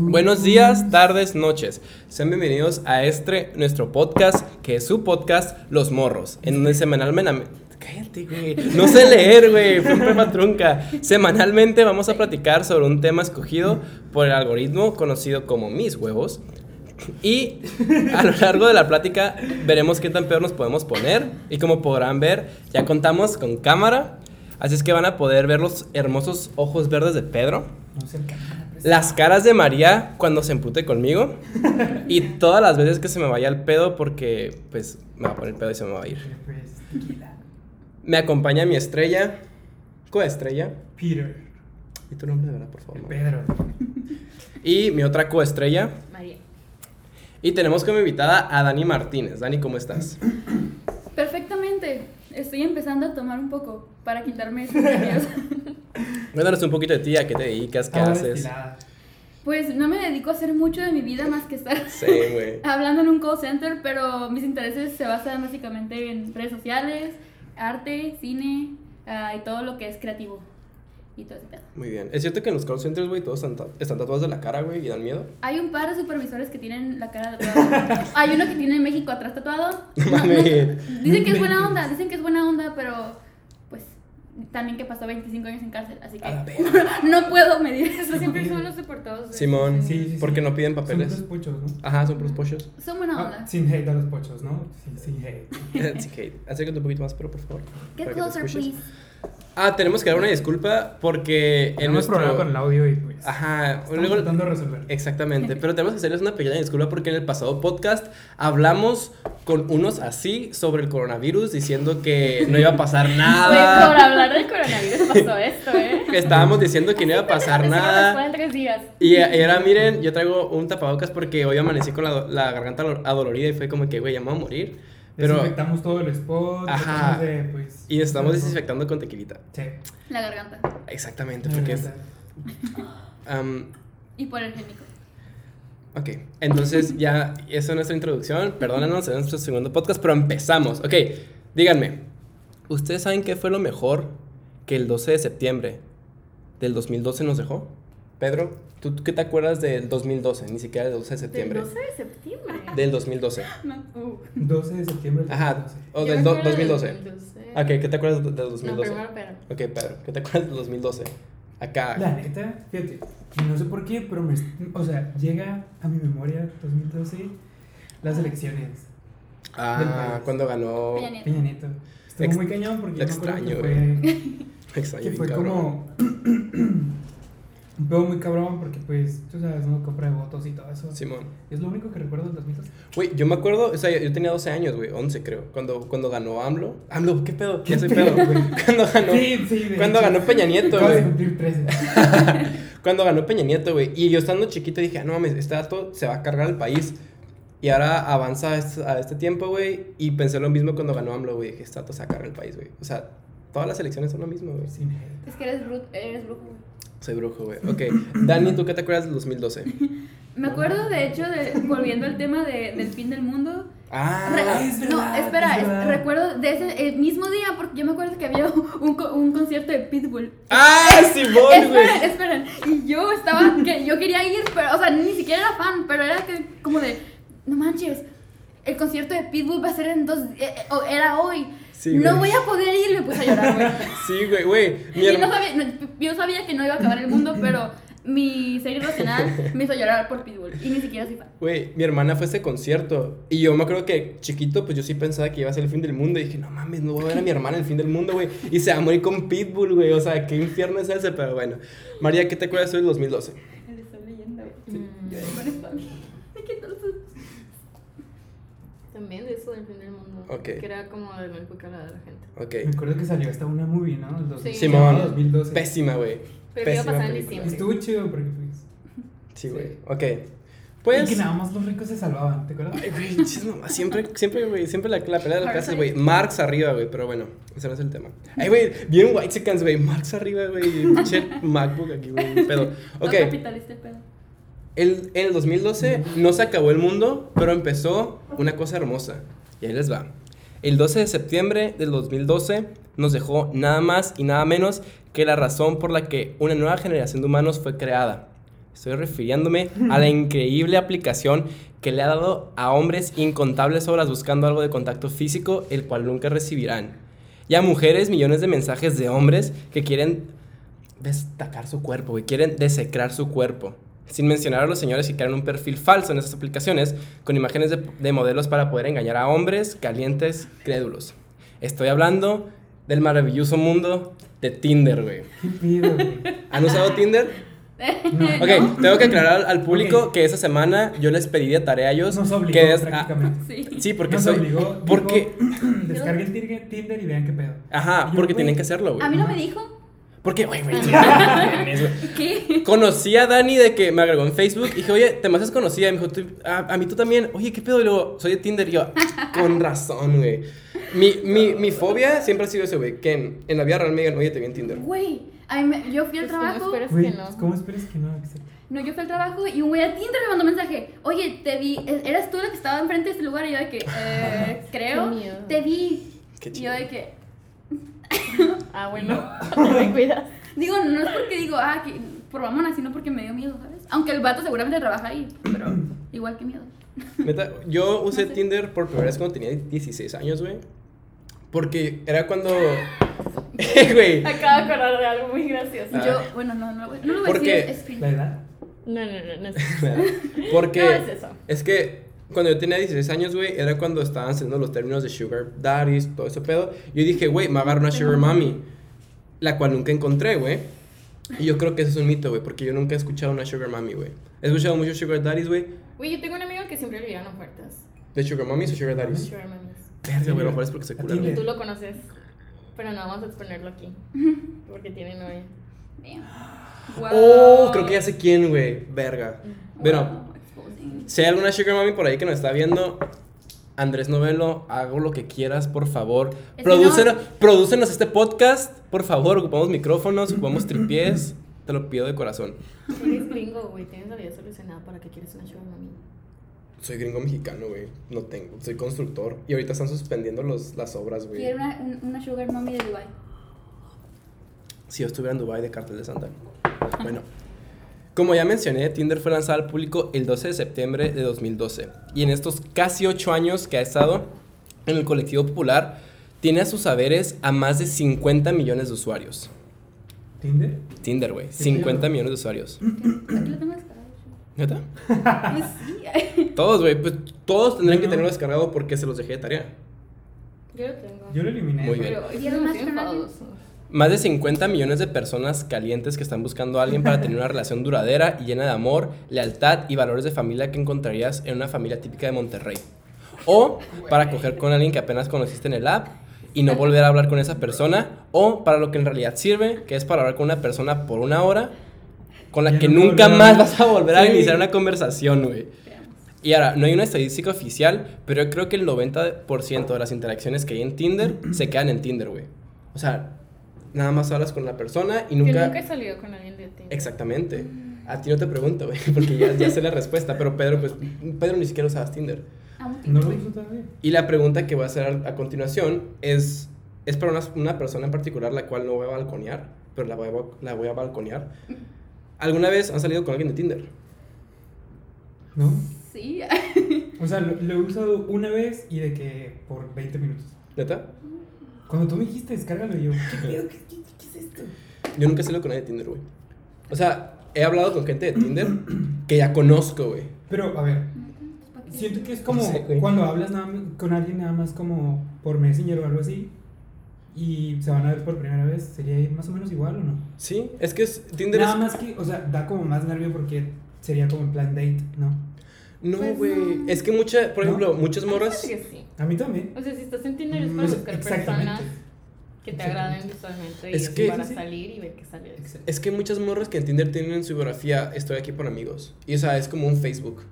Buenos días, tardes, noches. Sean bienvenidos a este, nuestro podcast, que es su podcast, Los Morros, en donde semanalmente... Cállate, güey. No sé leer, güey. Fue un trunca. Semanalmente vamos a platicar sobre un tema escogido por el algoritmo conocido como Mis Huevos. Y a lo largo de la plática veremos qué tan peor nos podemos poner. Y como podrán ver, ya contamos con cámara. Así es que van a poder ver los hermosos ojos verdes de Pedro. Las caras de María cuando se empute conmigo. Y todas las veces que se me vaya el pedo porque pues me va a poner el pedo y se me va a ir. Me acompaña mi estrella. Coestrella. Peter. ¿Y tu nombre de verdad, por favor? Pedro. Y mi otra coestrella. María. Y tenemos como invitada a Dani Martínez. Dani, ¿cómo estás? Perfectamente. Estoy empezando a tomar un poco para quitarme esos nervios. Cuéntanos un poquito de ti, a qué te dedicas, qué haces. destilada. Pues no me dedico a hacer mucho de mi vida más que estar Sí, hablando en un call center, pero mis intereses se basan básicamente en redes sociales, arte, cine ah, y todo lo que es creativo. Y todo ese pedo. Muy bien. ¿Es cierto que en los call centers, güey, todos están, están tatuados de la cara, güey, y dan miedo? Hay un par de supervisores que tienen la cara tatuada. Hay uno que tiene México atrás tatuado. No dicen que es buena onda, dicen que es buena onda, pero también que pasó 25 años en cárcel, así que no puedo medir eso. Siempre son los deportados. de- Simón, Sí, sí, sí. ¿por qué no piden Son papeles? los puchos, ¿no? Ajá, son puros pochos. Son buena Ah, onda. sin hate a los pochos, ¿no? Sin, sin hate. sí, Kate. Acércate un poquito más, pero por favor. Get closer, please. Ah, tenemos que dar una disculpa porque en Tenemos nuestro... problema con el audio y pues. Ajá, Estamos luego- tratando de resolver. Exactamente, pero tenemos que hacerles una pequeña disculpa porque en el pasado podcast hablamos con unos así sobre el coronavirus diciendo que no iba a pasar Güey, por nada. hablar del coronavirus pasó esto, ¿eh? Estábamos diciendo que no iba a pasar nada. en tres días. Y era, miren, yo traigo un tapabocas porque hoy amanecí con la, la garganta adolorida y fue como que, güey, ya me voy a morir. Pero, Desinfectamos todo el spot. Ajá. De, pues, y estamos todo. desinfectando con tequilita. Sí. La garganta. Exactamente, porque es... am, Y por el génico. Ok, entonces ya, esa es nuestra introducción. Perdónanos, es nuestro segundo podcast, pero empezamos. Ok, díganme, ¿ustedes saben qué fue lo mejor que el 12 de septiembre del 2012 nos dejó? Pedro, ¿tú qué te acuerdas del 2012? Ni siquiera del 12 de septiembre. Del 12 de septiembre. Del 2012. No. Uh, 12 de septiembre. del Ajá, 2012. o del me do- acuerdo del 2012. 2012. Ok, ¿qué te acuerdas del No, 2012? primero, pero. Ok, Pedro, ¿qué te acuerdas del 2012? Acá. La neta, fíjate, no sé por qué, pero me, o sea, llega a mi memoria 2012 las elecciones. del Ah, cuando ganó. Peña Nieto. Peña Nieto. Estuvo Ex- muy cañón porque yo me acuerdo extraño, que fue, Extraño que fue cabrón. como pedo muy cabrón porque pues, tú sabes, ¿no? Compra de votos y todo eso. Simón. Es lo único que recuerdo del 2012. Güey, yo me acuerdo, o sea, yo tenía 12 años, güey, 11 creo, cuando, cuando ganó AMLO. AMLO, ¿qué pedo? ¿Qué soy pedo? cuando ganó, Sí, sí, de cuando hecho. ganó Peña Nieto, güey. cumplir 13. Cuando ganó Peña Nieto, güey. Y yo estando chiquito dije, ah, no mames, este dato se va a cargar el país. Y ahora avanza a este, a este tiempo, güey. Y pensé lo mismo cuando ganó AMLO, güey. Dije, este dato se va a cargar el país, güey. O sea, todas las elecciones son lo mismo, güey. Hate. Es que eres, bru- eres brujo. güey. Soy brujo, güey. Ok. Dani, ¿tú qué te acuerdas del 2012? Me acuerdo, de hecho, de, volviendo al tema de, del fin del mundo. Ah, Re- es no, espera, es es- verdad. recuerdo de ese el mismo día, porque yo me acuerdo que había un, co- un concierto de Pitbull. ¡Ah, Simón, güey! esperen, esperen. Y yo estaba, que yo quería ir, pero, o sea, ni siquiera era fan, pero era que, como de, no manches, el concierto de Pitbull va a ser en dos, eh, eh, era hoy. Sí, no güey. voy a poder ir, me puse a llorar, güey. Sí, güey, güey. Mi Y no sabía, no, yo sabía que no iba a acabar el mundo, pero mi serie racional me hizo llorar por Pitbull. Y ni siquiera soy fan. Güey, mi hermana fue a ese concierto y yo me acuerdo que chiquito, pues yo sí pensaba que iba a ser el fin del mundo y dije, no mames, no voy a ver a mi hermana el fin del mundo, güey. Y se va a morir con Pitbull, güey. O sea, qué infierno es ese, pero bueno. María, ¿qué te acuerdas tú del 2012? Le estoy leyendo, güey. Mm, Con esto. Me quito los- También de eso del fin del mundo. Ok. Que era como de la época de la gente. Ok. Me acuerdo que salió hasta una movie, ¿no? El 2000, Sí. Simón. 2012. Pésima, güey. Pero iba a pasar en diciembre. Estuvo chido porque pues. Sí, güey. Sí. Ok. Y Pues. que nada más los ricos se salvaban, ¿te acuerdas? Ay, güey, siempre, siempre, güey, siempre la, la pelea de las clases, güey. Marx arriba, güey, pero bueno, ese no es el tema. Ay, güey, bien white seconds, güey, Marx arriba, güey, pinche MacBook aquí, güey, un pedo. Ok, No capitalista pedo. El, en el 2012 no se acabó el mundo, pero empezó una cosa hermosa. Y ahí les va. El 12 de septiembre del 2012 nos dejó nada más y nada menos que la razón por la que una nueva generación de humanos fue creada. Estoy refiriéndome a la increíble aplicación que le ha dado a hombres incontables horas buscando algo de contacto físico, el cual nunca recibirán. Y a mujeres millones de mensajes de hombres que quieren destacar su cuerpo, y quieren desecrar su cuerpo. Sin mencionar a los señores que crean un perfil falso en esas aplicaciones con imágenes de, de modelos para poder engañar a hombres calientes, crédulos. Estoy hablando del maravilloso mundo de Tinder, güey. ¿Qué pido, güey? ¿Han usado Tinder? No. Ok, tengo que aclarar al público que esa semana yo les pedí de tarea a ellos Nos obligó que es- ah. Sí. sí, porque Nos soy obligó. porque Descarguen Tinder- y vean qué pedo. ajá, yo, porque güey, tienen que hacerlo, güey. A mí no me dijo. Porque, güey, güey. ¿Qué? Conocí a Dani de que me agregó en Facebook y dije, oye, te me haces conocida. Y me dijo, "Tú- a, a mí tú también. Oye, ¿qué pedo? Y luego, soy de Tinder. Y yo, con razón, güey. Mi, mi, mi fobia siempre ha sido ese, güey. Que en, en la vida real me digan, oye, te vi en Tinder. Güey, a mí me- yo fui al Pues, ¿cómo trabajo. esperas Güey, que no? ¿cómo esperas que no? Exacto. No, yo fui al trabajo y un güey a Tinder me mandó mensaje. Oye, te vi. ¿e- ¿Eras tú la que estaba enfrente de este lugar? Y yo de que, eh, creo. Qué miedo. Te vi. Qué Y yo de que. Ah, bueno, cuidas. Digo, no es porque digo, ah, que por mamona, sino porque me dio miedo, ¿sabes? Aunque el vato seguramente trabaja ahí, pero igual que miedo. Neta, yo usé No sé. Tinder por primera vez cuando tenía 16 años, güey. Porque era cuando. Güey. Acabo de acordar de algo muy gracioso. Ah. Yo, bueno, no, no, no lo voy a ¿Por decir. qué? ¿La edad? No, no, no, no es Porque. No es eso. Es que cuando yo tenía 16 años, güey, era cuando estaban saliendo los términos de sugar daddies, todo ese pedo. Yo dije, güey, me agarro una sugar mommy, la cual nunca encontré, güey. Y yo creo que eso es un mito, güey, porque yo nunca he escuchado una sugar mommy, güey. He escuchado muchos sugar daddies, güey. Güey, yo tengo un amigo que siempre le dieron ofertas. ¿De sugar mommies o sugar daddies? Sugar mummies. Verga, güey, lo mejor es porque se A culan, ti güey. Tú lo conoces, pero no vamos a exponerlo aquí. Porque tiene novia. Damn. Oh, creo que ya sé quién, güey. Verga. Bueno, Wow, exposing. Si hay alguna sugar mommy por ahí que nos está viendo, Andrés Novelo, hago lo que quieras, por favor. no- prodúcenos este podcast, por favor. Ocupamos micrófonos, ocupamos tripiés. Te lo pido de corazón. Eres gringo, güey. Tienes la vida solucionada para que quieres una sugar mummy. Soy gringo mexicano, güey. No tengo. Soy constructor. Y ahorita están suspendiendo los, las obras, güey. Quiero una, un- una sugar mommy de Dubai. Si yo estuviera en Dubai de Cartel de Santa. Bueno. Como ya mencioné, Tinder fue lanzado al público el 12 de septiembre de 2012. Y en estos casi 8 años que ha estado en el colectivo popular, tiene a sus saberes a más de 50 millones de usuarios. ¿Tinder? Tinder, güey. Qué 50 pedo. millones de usuarios. Aquí lo tengo descargado. ¿Neta? Pues sí. Todos, güey. Pues todos tendrían que tenerlo descargado porque se los dejé de tarea. Yo lo tengo. Yo lo eliminé. Muy bien. Pero ¿Y más de 50 millones de personas calientes que están buscando a alguien para tener una relación duradera y llena de amor, lealtad y valores de familia que encontrarías en una familia típica de Monterrey. O para coger con alguien que apenas conociste en el app y no volver a hablar con esa persona. O para lo que en realidad sirve, que es para hablar con una persona por una hora con la que nunca más vas a volver a iniciar una conversación, güey. Y ahora, no hay una estadística oficial, pero yo creo que el 90% de las interacciones que hay en Tinder se quedan en Tinder, güey. O sea, nada más hablas con la persona y Yo nunca... nunca he salido con alguien de ti. Exactamente. A ti no te pregunto, güey, porque ya, ya sé la respuesta, pero Pedro, pues, Pedro ni siquiera usabas Tinder. Aún No lo uso todavía. Y la pregunta que voy a hacer a, a continuación es, es para una, una persona en particular la cual no voy a balconear, pero la voy a, la voy a balconear. ¿Alguna vez han salido con alguien de Tinder? ¿No? Sí. O sea, lo, lo he usado una vez y de que por 20 minutos. ¿Neta? Cuando tú me dijiste, descárgalo y yo, ¿qué pedo? ¿Qué, qué, qué es esto? Yo nunca he salido con nadie de Tinder, güey. O sea, he hablado con gente de Tinder que ya conozco, güey. Pero, a ver, siento que es como cuando hablas nada con alguien nada más como por Messenger o algo así y se van a ver por primera vez, ¿sería más o menos igual o no? Sí, es que es, Tinder Nada es... más que, o sea, da como más nervio porque sería como en plan date, ¿no? No, Pues güey. no. Es que mucha, por ¿No? ejemplo, muchas morras... Sí. A mí también. O sea, si estás en Tinder es Mm, para sea, buscar personas que te agraden visualmente y Es que- para Sí, salir y ver qué sale. Es que muchas morras que en Tinder tienen en su biografía estoy aquí por amigos. Y o sea, es como un Facebook.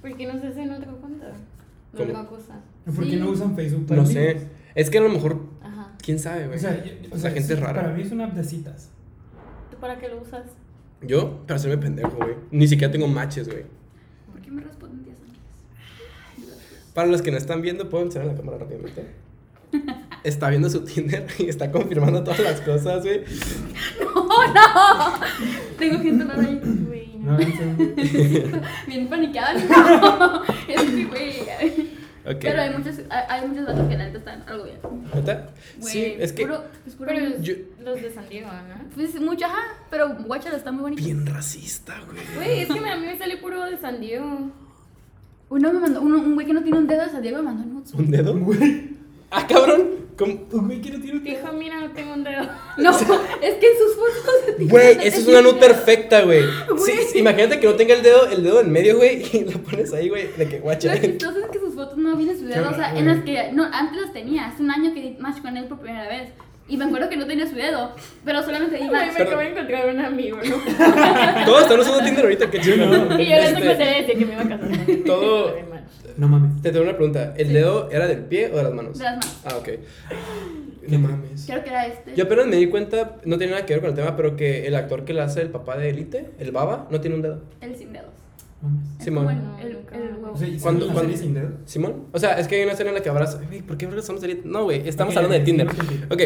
¿Por qué no se hacen otra cuenta? No ¿Cómo? una cosa. ¿Por qué Sí. no usan Facebook para No amigos? sé. Es que a lo mejor, Ajá. quién sabe, güey. O sea, yo- o La sea, gente sí, es rara. Para mí es una app de citas. ¿Tú para qué lo usas? Yo, para hacerme pendejo, güey. Ni siquiera tengo matches, güey. ¿Por qué me responden días antes? Para los que no están viendo, puedo enseñar la cámara rápidamente. Está viendo su Tinder y está confirmando todas las cosas, güey. ¡Oh, no! Tengo gente rara ahí. Güey, no No. Bien paniqueada. No. Es que, güey. Pero hay muchos, hay, hay muchos vatos que la neta están algo bien. ¿Neta? Sí, es que Puro, es puro. Yo- los de San Diego, ¿no? Pues mucho, ajá. Pero Guachalo está muy bonito. bien racista, güey. Güey, es que a mí me sale puro de San Diego. Uno me mandó, uno, un güey que no tiene un dedo de San Diego me mandó nudes. ¿Un dedo? Güey, Ah, cabrón. ¿Cómo? un güey que no tiene un Dijo, mira, no tengo un dedo. No, es que en sus fotos de Güey, esa es una nut perfecta, güey. Sí, Güey. sí, imagínate que no tenga el dedo, el dedo en medio, güey, y lo pones ahí, güey, de que guacha. Lo chistoso es que sus fotos no vienen su dedo, o sea, en las que no, antes las tenía, hace un año que di match con él por primera vez. Y me acuerdo que no tenía su dedo, pero solamente di Ay, me acabo de encontrar un amigo, ¿no? Todos están usando Tinder ahorita, qué chido. No. Y yo les Este, a decir que me iba a casar. Todo-. No mames. Te tengo una pregunta. ¿El Sí. dedo era del pie o de las manos? De las manos. Ah, ok. No mames. Creo que era este. Yo apenas me di cuenta, no tiene nada que ver con el tema, pero que el actor que le hace el papá de Elite, el Baba, no tiene un dedo. El sin dedos. Simón. el, el, el huevo. O sea, ¿y ¿Cuándo- cuando, serie sin dedo? ¿Simón? O sea, es que hay una escena en la que abraza. Güey, ¿por qué estamos saliendo? No, güey, estamos Ok, hablando de Tinder. Ok,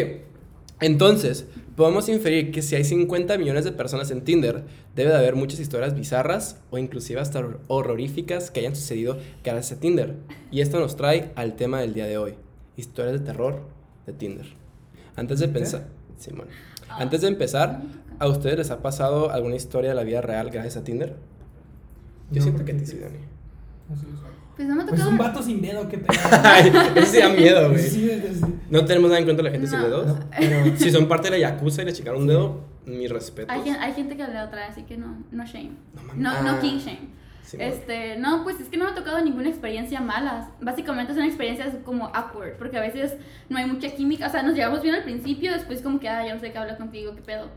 entonces, podemos inferir que si hay 50 millones de personas en Tinder, debe de haber muchas historias bizarras o inclusive hasta hor- horroríficas que hayan sucedido gracias a Tinder. Y esto nos trae al tema del día de hoy: historias de terror de Tinder. Antes de pensar. Simón. Antes de empezar, ¿a ustedes les ha pasado alguna historia de la vida real gracias a Tinder? Yo No, siento que porque- sí, Dani. Pues no me ha Pues tocado. un vato sin dedo, qué pedo. Ay, sí da miedo, güey. Sí, es- No tenemos nada en contra de la gente sin No. dedos. no, pero Si son parte de la Yakuza y le checaron un dedo, mi respeto. Hay, hay gente que le otra, así que no, no shame. No mames. No, no Ah. king shame. Sí. Este, no, pues es que no me ha tocado ninguna experiencia malas. Básicamente son experiencias como awkward, porque a veces no hay mucha química. O sea, nos llevamos bien al principio, después como que, ah, ya no sé qué hablar contigo, qué pedo.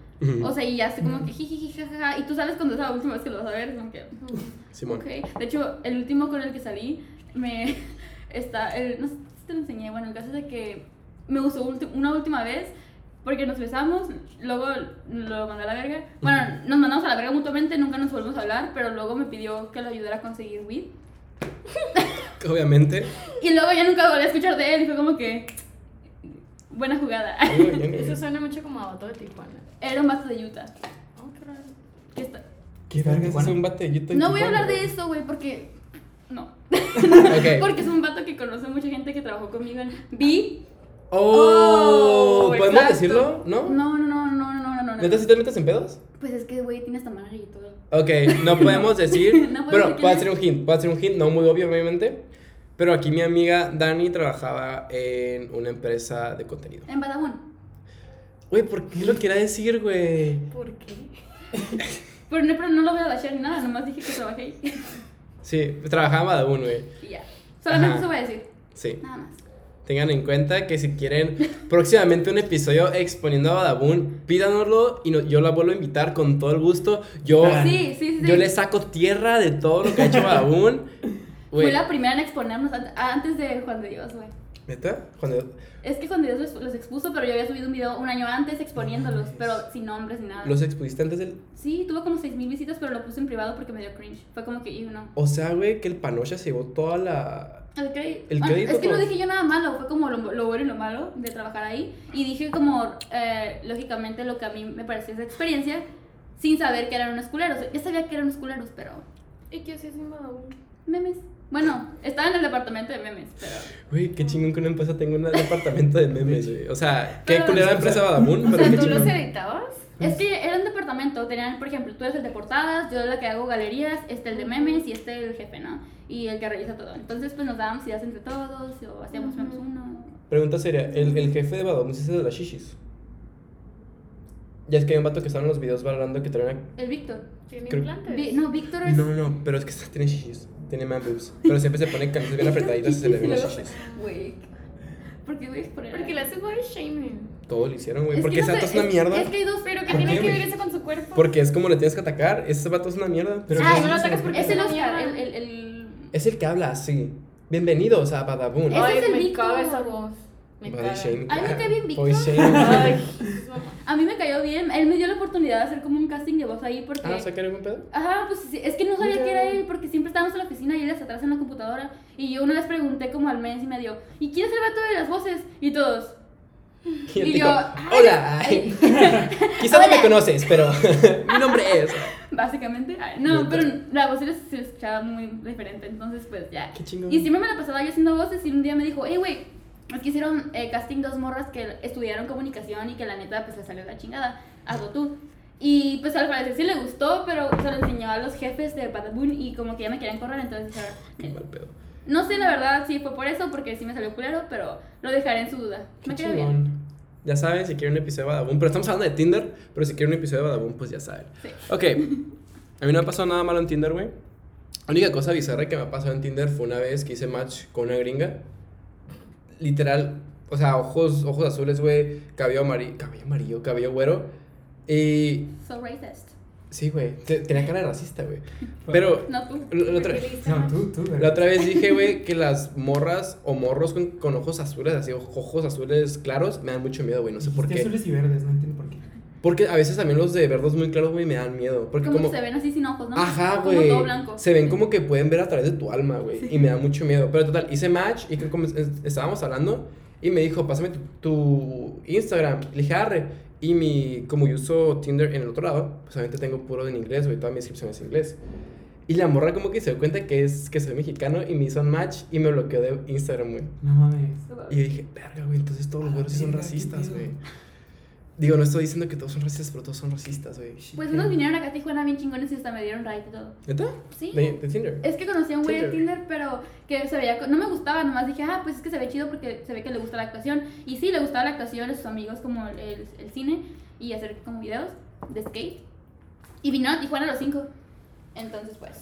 O sea, y ya estoy como que jiji, jajaja. Y tú sabes cuando es la última vez que lo vas a ver, como que. Simón. Ok. De hecho, el último con el que salí, me. Está. El, no sé si te lo enseñé. Bueno, el caso es de que me usó ulti- una última vez. Porque nos besamos, luego lo mandé a la verga. Bueno, nos mandamos a la verga mutuamente, nunca nos volvimos a hablar, pero luego me pidió que lo ayudara a conseguir weed. Obviamente. Y luego ya nunca volví a escuchar de él y fue como que. Buena jugada. Eso suena mucho como a vato de Tijuana. Era un vato de Utah. Oh, qué está- ¿Qué vergas es un batellito? en No voy a hablar de eso, güey, porque. No. Ok. Porque es un vato que conoce mucha gente que trabajó conmigo en B. Oh, ¿podemos exacto. decirlo? ¿No? No, no, no, no, no, no, no. no. ¿Neta si te metes en pedos? Pues es que, güey, tiene hasta manager y todo. Ok, no podemos decir. No podemos pero decir puedo hacer un hint. Puedo hacer un hint, no muy obvio, obviamente. Pero aquí mi amiga Dani trabajaba en una empresa de contenido. En Badabun. Güey, ¿por qué lo quiera decir, güey? ¿Por qué? Pero no, pero no lo voy a dashear ni nada, nomás dije que trabajé ahí. Sí, trabajaba en Badabun, güey. y ya. Solamente Ajá. eso voy a decir. Sí. Nada más. Tengan en cuenta que si quieren próximamente un episodio exponiendo a Badabun, pídanoslo y no- yo la vuelvo a invitar con todo el gusto. Yo. Sí, sí, sí. yo le saco tierra de todo lo que ha hecho Badabun. Fui Güey, la primera en exponernos an- antes de Juan de Dios, güey. ¿neta? Cuando Es que Juan de Dios los, expuso, pero yo había subido un video un año antes exponiéndolos, pero sin nombres ni nada. los expusiste antes del... Sí, tuvo como 6.000 visitas, pero lo puse en privado porque me dio cringe. Fue como que, y no. O sea, güey, que el Panocha se llevó toda la... El, cre- El bueno, crédito es que no dije yo nada malo, fue como lo, lo bueno y lo malo de trabajar ahí. Y dije como, eh, lógicamente, lo que a mí me pareció esa experiencia, sin saber que eran unos culeros. Ya sabía que eran unos culeros, pero ¿Y qué haces en memes. Bueno, estaba en el departamento de memes, pero... Güey, qué chingón que una empresa tenga un departamento de memes, güey. O sea, qué Pero- culera la empresa Badabun, o pero sea, ¿Tú los chingón. editabas? Es que era un departamento, tenían, por ejemplo, tú eres el de portadas, yo la que hago galerías, este el de memes y este el jefe, ¿no? Y el que revisa todo. Entonces, pues nos dábamos ideas entre todos, o hacíamos memes uno. Pregunta seria, ¿el, el jefe de Badabun es ese de las shishis? Ya es que hay un vato que estaba en los videos valorando que trae una... El Víctor. ¿Tiene Creo- implantes? Vi- no, Víctor es... No, no, pero es que tiene shishis, tiene man boobs. Pero siempre se pone camisas bien apretaditas y se le ven las shishis. Güey. ¿Por qué voy a exponer? Porque le hace body shaming. Todo lo hicieron, güey. Porque que ese vato es una mierda. Es que hay dos... Pero ¿qué ¿Por tiene que ver eso con su cuerpo? Porque es como le tienes que atacar. Ese vato es una mierda. Pero Ah, ¿qué no lo es atacas porque Es el Oscar, mierda. el... el, el... Es el que habla así. Bienvenidos a Badabun. Ese Ay, es el me Víctor. esa voz. Me Body caga. shaming. Ay, me cae bien Víctor. A mí me cayó bien, él me dio la oportunidad de hacer como un casting de voz ahí porque... Ah, o sea, que era buen pedo. Ajá, pues sí, es que no sabía que era él porque siempre estábamos en la oficina y él hasta atrás en la computadora. Y yo una vez pregunté como al mes y me dio, ¿y quién es el vato de las voces? Y todos. Y Y yo, ay, hola. ay. Quizás no me conoces, pero mi nombre es. básicamente. Ay, no, pero la voz se escuchaba muy diferente, entonces pues ya. Qué chingón. Y siempre me la pasaba yo haciendo voces y un día me dijo, hey, güey, es que hicieron eh, casting dos morras que estudiaron comunicación y que la neta pues les salió la chingada, hazlo tú. Y pues al parecer sí le gustó, pero se lo enseñó a los jefes de Badaboon y como que ya me querían correr, entonces dijeron, Qué mal pedo. no sé la verdad si fue por eso, porque sí me salió culero, pero lo dejaré en su duda. Qué Me queda bien. Ya saben, si quieren un episodio de Badabun, pero estamos hablando de Tinder, pero si quieren un episodio de Badabun, pues ya saben. Sí. Ok, a mí no me ha pasado nada malo en Tinder, güey. La única cosa bizarra que me ha pasado en Tinder fue una vez que hice match con una gringa. Literal, o sea, ojos, ojos azules, güey, cabello amarillo, cabello amarillo, cabello güero. Y So racist. sí, güey, te- tenía cara de racista, güey. Pero No tú. la, la otra, ¿Por qué le diste No, tú, tú, la otra vez dije, güey, que las morras o morros con, con ojos azules, así, ojos azules claros, me dan mucho miedo, güey, no sé por qué. azules y verdes, no entiendo por qué. Porque a veces también los de verdos muy claros, güey, me dan miedo. Porque Como, como... que se ven así sin ojos, ¿no? Ajá, Como güey. todo blanco. Se ven como que pueden ver a través de tu alma, güey. Sí. Y me da mucho miedo. Pero total, hice match y creo que estábamos hablando y me dijo, pásame tu, tu Instagram. Le dije, arre. Y mi, como yo uso Tinder en el otro lado, pues obviamente tengo puro en inglés, güey. Toda mi descripción es en inglés. Y la morra como que se dio cuenta que es que soy mexicano y me hizo un match y me bloqueó de Instagram, güey. No mames. Y yo dije, verga, güey, entonces todos los güeros son racistas, güey. Digo, no estoy diciendo que todos son racistas, pero todos son racistas, güey. Pues unos vinieron acá a Tijuana bien chingones y hasta me dieron right y todo. ¿Neta? Sí. De, de Tinder. Es que conocí a un güey de Tinder. Pero que se veía, no me gustaba, nomás dije, ah, pues es que se ve chido porque se ve que le gusta la actuación. Y sí, le gustaba la actuación a sus amigos, como el, el- el cine y hacer como videos de skate. Y vinieron a Tijuana a los cinco. Entonces, pues,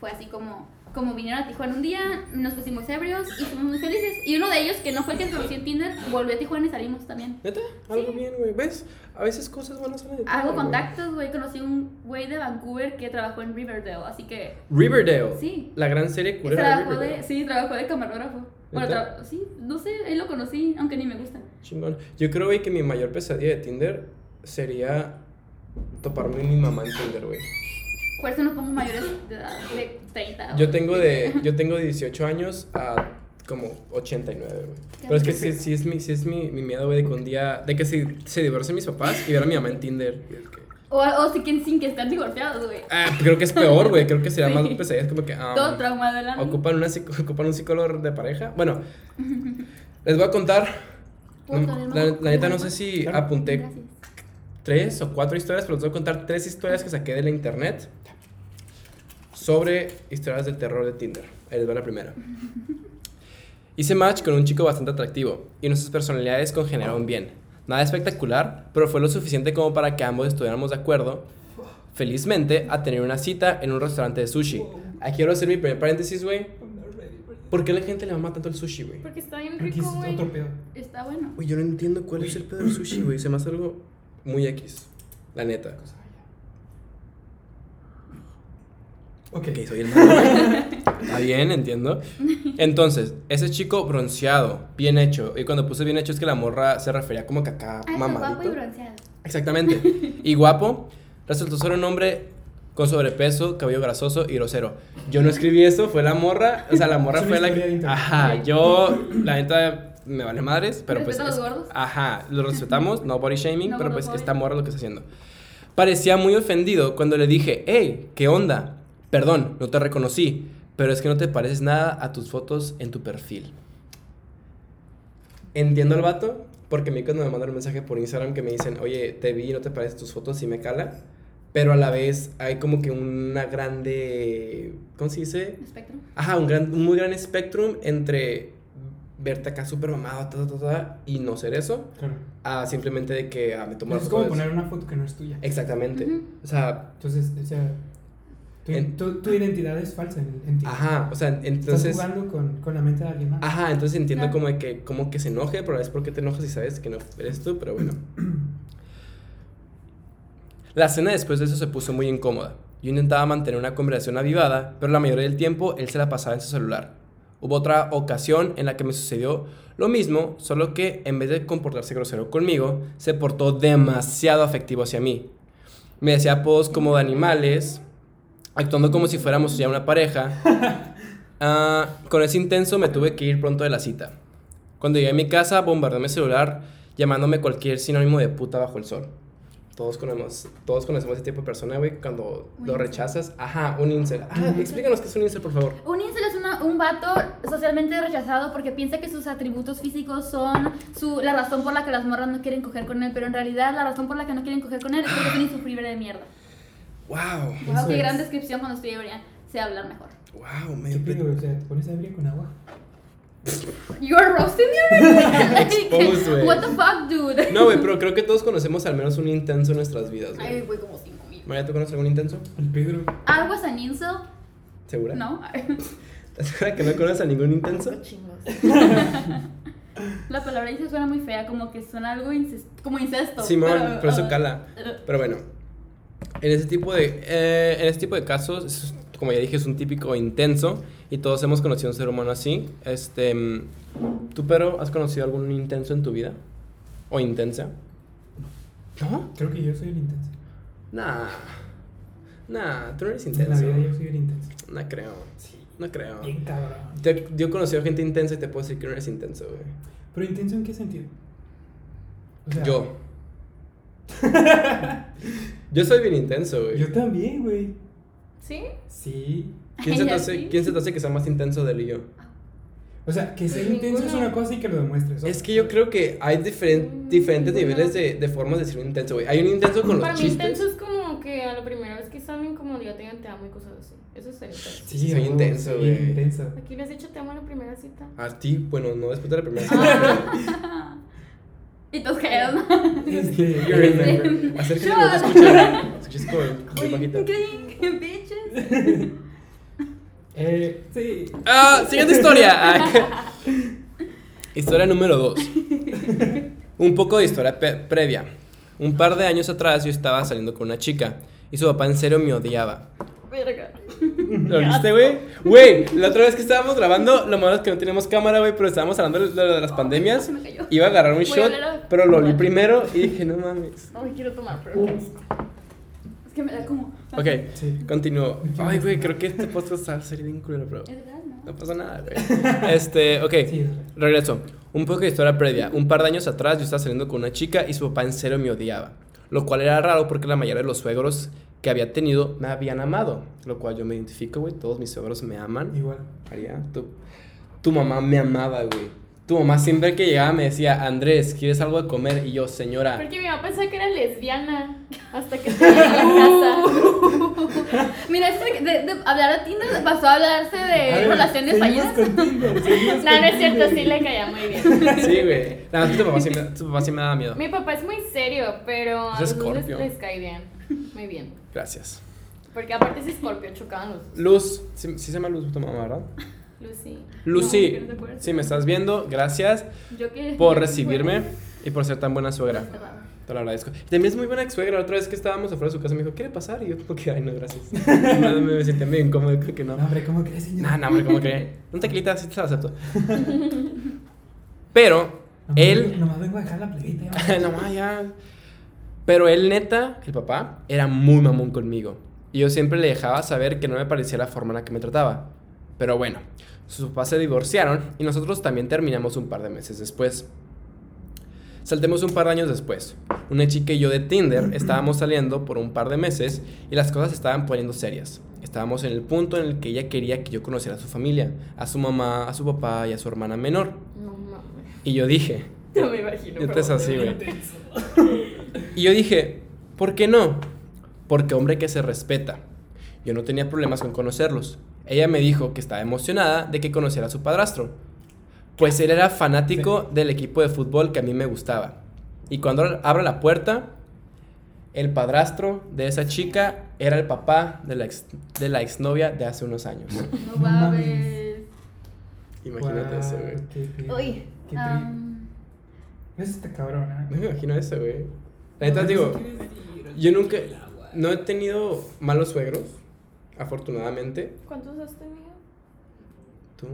fue así como, como vinieron a Tijuana un día, nos pusimos ebrios y fuimos muy felices. Y uno de ellos, que no fue el que conocí en Tinder, volvió a Tijuana y salimos también. ¿Neta? Algo Sí. bien, güey. ¿Ves? A veces cosas buenas salen de Tinder, Hago contactos, güey, conocí un güey de Vancouver que trabajó en Riverdale, así que Riverdale. Sí. La gran serie culera de Trabajó de, sí, trabajó de camarógrafo. Bueno, ¿Neta? tra- sí, no sé, ahí lo conocí, aunque ni me gusta. Chingón. Yo creo, güey, que mi mayor pesadilla de Tinder sería toparme mi mamá en Tinder, güey. Eso no pongo mayores de edad, de 30. Yo tengo de, yo tengo de 18 años a como 89, güey. Pero es que sí, sí es mi, sí es mi, mi miedo, güey, de que un día, de que si se divorcien mis papás y ver a mi mamá en Tinder. y es que- O, o si que, sin que estén divorciados, güey. Ah, creo que es peor, güey. Creo que sería Sí. más pesadilla. Es como que. ah, Todo traumado de la ocupan, una, ocupan un psicólogo de pareja. Bueno, les voy a contar. ¿Puedo no- la, la neta no sé si apunté Gracias. tres o cuatro historias, pero les voy a contar tres historias que saqué de la internet sobre historias de terror de Tinder. Ahí les va la primera. Hice match con un chico bastante atractivo y nuestras personalidades congeniaron bien. Nada espectacular, pero fue lo suficiente como para que ambos estuviéramos de acuerdo, felizmente, a tener una cita en un restaurante de sushi. Aquí quiero hacer mi primer paréntesis, güey. ¿Por qué a la gente le mama tanto el sushi, güey? Porque está bien rico, güey. Está bueno. Güey, yo no entiendo cuál es el pedo del sushi, güey. Se me hace algo muy X. La neta. Ok. Ok, soy el malo. Está bien, entiendo. Entonces, ese chico bronceado, bien hecho. Y cuando puse bien hecho es que la morra se refería como que acá Ah, guapo y bronceado. Exactamente. Y guapo. Resultó ser un hombre con sobrepeso, cabello grasoso y grosero. Yo no escribí eso, fue la morra. O sea, la morra fue la que. Ajá, yo, la neta, me vale madres, pero pues. ¿Respeta a los es- gordos? Ajá, lo respetamos, no body shaming, No pero pues gordofobia. esta morra lo que está haciendo. Parecía muy ofendido cuando le dije, hey, ¿qué onda? Perdón, no te reconocí, pero es que no te pareces nada a tus fotos en tu perfil. Entiendo al vato, porque a mí cuando me mandan un mensaje por Instagram que me dicen, oye, te vi y no te parecen tus fotos, sí me cala. Pero a la vez hay como que una grande, ¿cómo se dice? Espectro. Ajá, un, gran, un muy gran espectrum entre verte acá súper mamado, ta, ta, ta, ta, y no ser eso, Claro. a simplemente de que ah, me tomo Pues es como poner una foto que no es tuya. Exactamente. Ujú. O sea, Entonces, o sea, tu, En- tu, tu identidad es falsa en, en ti. ajá, o sea, Estás entonces... jugando con, con la mente de alguien más. Ajá, entonces entiendo Claro. como de que, como que se enoje, pero es porque te enojas y sabes que no eres tú, pero bueno. La cena después de eso se puso muy incómoda. Yo intentaba mantener una conversación avivada, pero la mayoría del tiempo él se la pasaba en su celular. Hubo otra ocasión en la que me sucedió lo mismo, solo que en vez de comportarse grosero conmigo, se portó demasiado afectivo hacia mí. Me decía apodos como de animales, actuando como si fuéramos ya una pareja. Ah, con ese intenso me tuve que ir pronto de la cita. Cuando llegué a mi casa, bombardeé mi celular llamándome cualquier sinónimo de puta bajo el sol. Todos conocemos, todos conocemos ese tipo de persona, güey, cuando Un lo incel. rechazas. Ajá, un incel. Ah, explícanos qué es un incel, por favor. Un incel es una- un vato socialmente rechazado porque piensa que sus atributos físicos son su, la razón por la que las morras no quieren coger con él, pero en realidad la razón por la que no quieren coger con él es porque es un insufrible de mierda. Wow. Wow, Eso qué es. gran descripción cuando estoy ebria. Sé hablar mejor. Wow, ¿Qué me pedo? O sea, ¿te pones ebria con agua? You're roasting me already? Exposed, güey. What the fuck, dude? No, güey, pero creo que todos conocemos al menos un intenso en nuestras vidas, Ay, güey. güey, como cinco mil. María, ¿tú conoces algún intenso? El Pedro. I was an incel, ¿Segura? ¿no? ¿Estás segura que no conoces a ningún intenso? Chingos. La palabra incel suena muy fea, como que suena algo inces- como incesto. Simón, pero eso ah, cala. Pero bueno, en ese tipo de, eh, en ese tipo de casos, es- como ya dije, es un típico intenso y todos hemos conocido a un ser humano así. Este, ¿Tú, pero, has conocido algún intenso en tu vida? ¿O intensa? ¿No? Creo que yo soy el intenso. Nah. Nah, tú no eres En la intenso. vida yo soy el intenso. No creo. Sí. No creo. Bien cabrón. Te- yo he conocido gente intensa y te puedo decir que no eres intenso, güey. ¿Pero intenso en qué sentido? O sea, Yo. yo soy bien intenso, güey. Yo también, güey. ¿Sí? Sí. ¿Quién se, te hace. ¿Quién se te hace que sea más intenso de él y yo? O sea, que ser Pues intenso es una cosa y que lo demuestres. Es que yo creo que hay diferen- diferentes niveles de, de formas de ser un intenso, güey. Hay un intenso con Para los mí chistes. intenso es como que a la primera vez que salen como ya te digan te amo y cosas así. Eso es ser intenso. Sí, soy a huevo, intenso, soy güey. intenso. Aquí le has dicho te amo en la primera cita. A ti, bueno, no después de la primera cita. Ah. Y tus head. Este, You remember. Acércate que no te Shut. escuchan. Escuchas como muy bajita. Clink, bitches. eh, sí. Ah, siguiente historia. Ay. historia número 2. Un poco de historia pe- previa. Un par de años atrás yo estaba saliendo con una chica y su papá en serio me odiaba. Verga. ¿Lo viste, güey? Güey, la otra vez que estábamos grabando, lo malo es que no teníamos cámara, güey, pero estábamos hablando de las pandemias. Se me cayó. Iba a agarrar un shot, a- pero lo olí primero y dije, no mames. Ay, quiero tomar, pero asco. Es que me da como. Ok, Sí. continúo. Ay, güey, creo que este podcast va a ser bien culero, pero Es verdad, ¿no? no pasa nada, güey. Este, ok, Sí, es verdad. regreso. Un poco de historia previa. Un par de años atrás yo estaba saliendo con una chica y su papá en serio me odiaba. Lo cual era raro porque la mayoría de los suegros que había tenido me habían amado. Lo cual yo me identifico, güey. Todos mis suegros me aman. Igual. María, tu, tu mamá me amaba, güey. Tu mamá siempre que llegaba me decía, Andrés, ¿quieres algo de comer? Y yo, señora. Porque mi mamá pensaba que era lesbiana hasta que estaba en la casa. Mira, esto de, de, hablar de Tinder pasó a hablarse de A ver, relaciones fallidas. No, no es cierto, sí le caía muy bien. Sí, güey. Nada, más que tu papá sí me, tu papá sí me daba miedo. Mi papá es muy serio, pero a Es los les, Scorpio. les cae bien. Muy bien. Gracias. Porque aparte es Scorpio, chocaban los dos. Luz, sí, sí se llama Luz tu mamá, ¿verdad? Lucy. Lucy, no si me estás viendo, gracias Yo que. por recibirme y por ser tan buena suegra. Te lo agradezco. También es muy buena ex suegra. La otra vez que estábamos afuera de su casa me dijo, ¿quiere pasar? Y yo, como que, ay, no, gracias. no, me sentía muy incómodo, creo que no. No, hombre, ¿cómo crees, señor? No, no, hombre, como que. Un tequilita, sí te lo acepto. Pero, Nomás él. vengo- Nomás vengo a dejar la plebita. ya. no, ma, ya. Pero él, neta, el papá, era muy mamón conmigo. Y yo siempre le dejaba saber que no me parecía la forma en la que me trataba. Pero bueno, sus papás se divorciaron y nosotros también terminamos un par de meses después. Saltemos un par de años después. Una chica y yo de Tinder estábamos saliendo por un par de meses y las cosas estaban poniendo serias. Estábamos en el punto en el que ella quería que yo conociera a su familia, a su mamá, a su papá y a su hermana menor. No. Y yo dije, No me imagino. Neta es pero- así, güey. Y yo dije, ¿por qué no? Porque hombre que se respeta. Yo no tenía problemas con conocerlos. Ella me dijo que estaba emocionada de que conociera a su padrastro. Pues él era fanático del equipo de fútbol que a mí me gustaba. Y cuando abro la puerta, el padrastro de esa chica era el papá de la, ex, de la exnovia de hace unos años. No mames. Imagínate Guau, eso, güey. qué. Uy. Qué tri- Am, Eso está cabrón, ¿eh? No me imagino eso, güey. La neta, digo, yo nunca, no he tenido malos suegros, afortunadamente. ¿Cuántos has tenido? ¿Tú?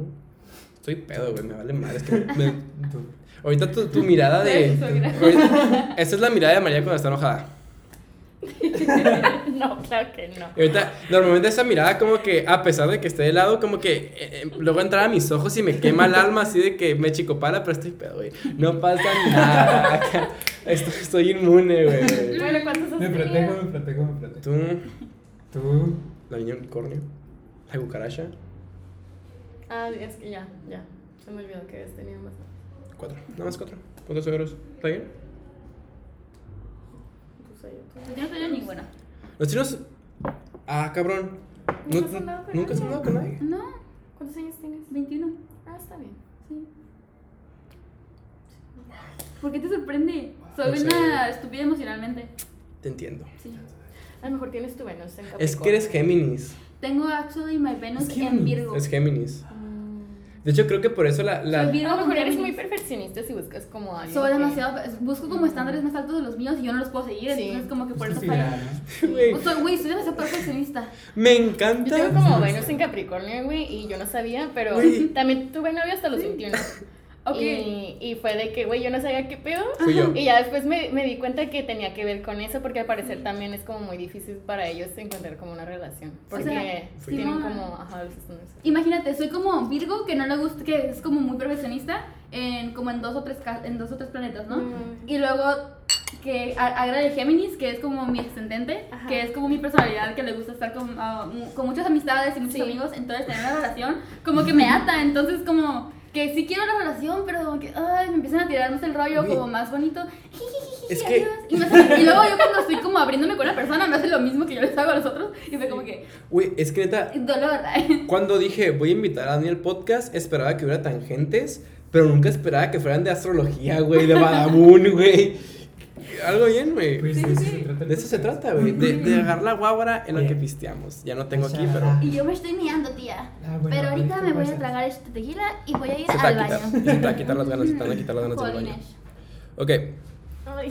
Estoy pedo, güey, me vale madre. Es que me- tú- ahorita tu, tu mirada de... Ahorita- esa es la mirada de María cuando está enojada. no, claro que no. Y ahorita, normalmente esa mirada como que, a pesar de que esté de lado, como que eh, eh, luego entra a mis ojos y me quema el alma así de que me chicopala, pero estoy pedo, güey. No pasa nada. Acá, estoy, estoy inmune, güey. Bueno, ¿cuántos has Me protejo, me protejo, me protejo. Tú, Tú. la niña unicornio, la cucaracha, Ah, es que ya, ya. Se me olvidó que habías tenido más. cuatro. Nada más cuatro. ¿Cuántos euros? ¿Está bien? Pues ahí, tú. Yo no tenía ninguna. Los chinos. Ah, cabrón. ¿Nunca Nu- has andado con ¿Nunca has nadie? andado con nadie? No, ¿Cuántos años tienes? 21. Ah, está bien. Sí. ¿Por qué te sorprende? Soy No sé. una estúpida emocionalmente. Te entiendo. Sí. A lo mejor tienes tu Venus en Capricornio. Es que eres Géminis. Tengo actually my Venus en. Virgo. Es Géminis. De hecho, creo que por eso la. la Soy A lo mejor eres muy perfeccionista si buscas como algo. Soy demasiado. Busco como estándares más altos de los míos y yo no los puedo seguir. Sí. Entonces, como que por Es eso que es falla. ideal, ¿no? Güey, soy demasiado perfeccionista. me Yo encanta. tengo como Venus en Capricornio, güey, y yo no sabía, pero Güey. también tuve novio hasta los 21. Ok. Y, y fue de que, güey, yo no sabía qué pedo. Fui yo. Y ya después me, me di cuenta que tenía que ver con eso, porque al parecer también es como muy difícil para ellos encontrar como una relación. Porque sea, Fui tienen como, ajá, los. Imagínate, soy como Virgo que no le gusta, que es como muy perfeccionista en como en dos o tres en dos o tres planetas, ¿no? Mm. Y luego que a- agrade Géminis, que es como mi ascendente, Ajá. que es como mi personalidad, que le gusta estar con, mu- con muchas amistades y muchos Sí. amigos, entonces tener una relación como que me ata, entonces como que sí quiero la relación, pero como que ay, me empiezan a tirar más el rollo como más bonito. Es que-. Y, me hace- y luego yo cuando estoy como abriéndome con una persona me hace lo mismo que yo les hago a los otros y fue como que Güey, es que neta, dolor. cuando dije voy a invitar a Dani al podcast, esperaba que hubiera tangentes, pero nunca esperaba que fueran de astrología, güey, de Badabun, güey. Algo bien, güey. Pues Sí, de eso sí, se sí. trata. el De eso se trata, güey. De, de agarrar la guábara en lo que pisteamos. Ya no tengo aquí, Esa- pero. Y yo me estoy mirando, tía. Ah, bueno, Pero ahorita ¿qué me voy a tragar este tequila y voy a ir Se al baño. Se te va a quitar las ganas. Se te van a quitar las ganas del baño. Ok,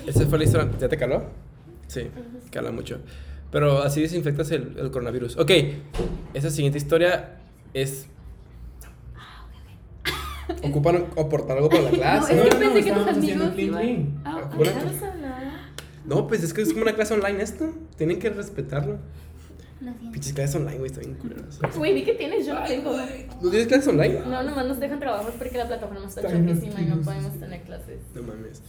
esa fue la historia. ¿Ya te caló? Sí, cala mucho. Pero así desinfectas el, el coronavirus. Ok, esa siguiente historia es. Ocupan aportar algo para la No, clase. No, no, pensé que tus amigos iban. Ah. No, pues es que es como una clase online esto. Tienen que respetarlo. Pinches clases online, güey, están bien culeras. Güey, vi que tienes, yo no tengo. ¿No tienes clases online? No, nomás nos dejan trabajos porque la plataforma está Está chapísima y no podemos tener clases. No mames.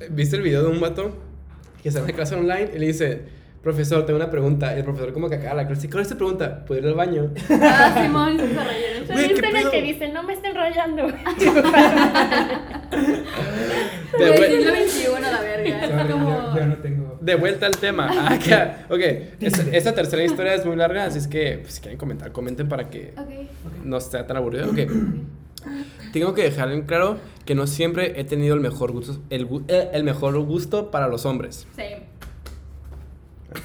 Eh, ¿Viste el video de un vato que está en la clase online y le dice, profesor, tengo una pregunta? Y el profesor como que acaba la clase, ¿cuál es tu pregunta? ¿Puedo ir al baño? Ah, Simón, se reyeron. Güey, ¿qué ¿Viste en el que dice, no me estén enrollando? De, Güey, vuel- siglo XXI, la verga. Como... yo, yo no tengo. de vuelta al tema. Ah, Acá. Ok, esta, esta tercera historia es muy larga, así es que pues, si quieren comentar, comenten para que Ok. no sea tan aburrido. Ok. Tengo que dejar en claro que no siempre he tenido el mejor gusto, el, eh, el mejor gusto para los hombres. Sí.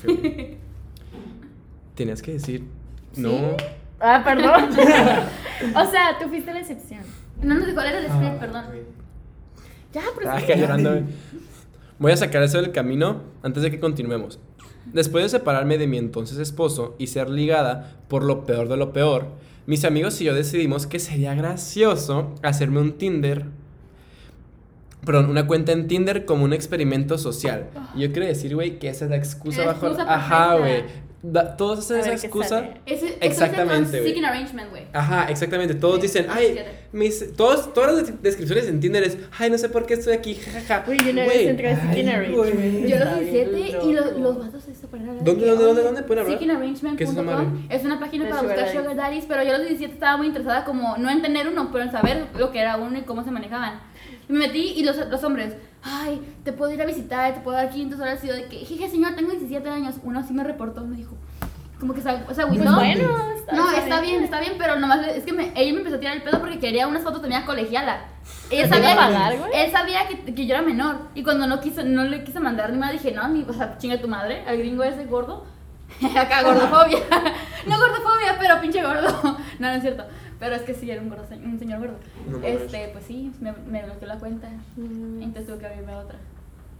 Tenías que decir, no. Ah, perdón. o sea, tú fuiste la excepción. No nos dijo, era el script, Ah, perdón. Ya, pero que llorando. güey. Voy a sacar eso del camino antes de que continuemos. Después de separarme de mi entonces esposo y ser ligada por lo peor de lo peor, mis amigos y yo decidimos que sería gracioso hacerme un Tinder. Perdón, una cuenta en Tinder como un experimento social. Y yo quiero decir, güey, que esa es la excusa La bajo. excusa Ajá, güey. Todos hacen esa excusa. Ese, eso Exactamente, Es el güey. seeking arrangement, güey. Ajá, exactamente. Todos Sí, dicen, ay, mis, todos, todas las des- descripciones en Tinder es, ay, no sé por qué estoy aquí, jajaja. Uy, yo no Güey, entré a Seeking Arrangement. güey. Yo los Está bien 17 y los, los vatos se ponen a hablar. ¿Dónde, dónde, dónde, "Oye, dónde pueden hablar? ¿Qué es? Seekingarrangement.com es una página para buscar daddies. sugar daddies, pero yo a los 17 estaba muy interesada como, no en tener uno, pero en saber lo que era uno y cómo se manejaban. Y me metí y los, los hombres, ay, te puedo ir a visitar, te puedo dar 500 dólares. Y yo de que, jeje, señor, tengo 17 años. Uno sí me reportó, me dijo, como que o sea, Pues agüitó. bueno, está, No, está bien, está bien, pero nomás es que me, ella me empezó a tirar el pedo porque quería unas fotos también colegiala. Ella ¿Te sabía, pagar, güey? él sabía que, que yo era menor y cuando no quiso, no le quise mandar ni más dije, no, ni, o sea, chinga tu madre, al gringo ese gordo. Acá gordofobia. no gordofobia, pero pinche gordo. no, no es cierto. Pero es que sí, era un, gordo, un señor gordo. No mames. este, pues sí, me, me bloqueó la cuenta. Mm, Entonces tuve que abrirme otra.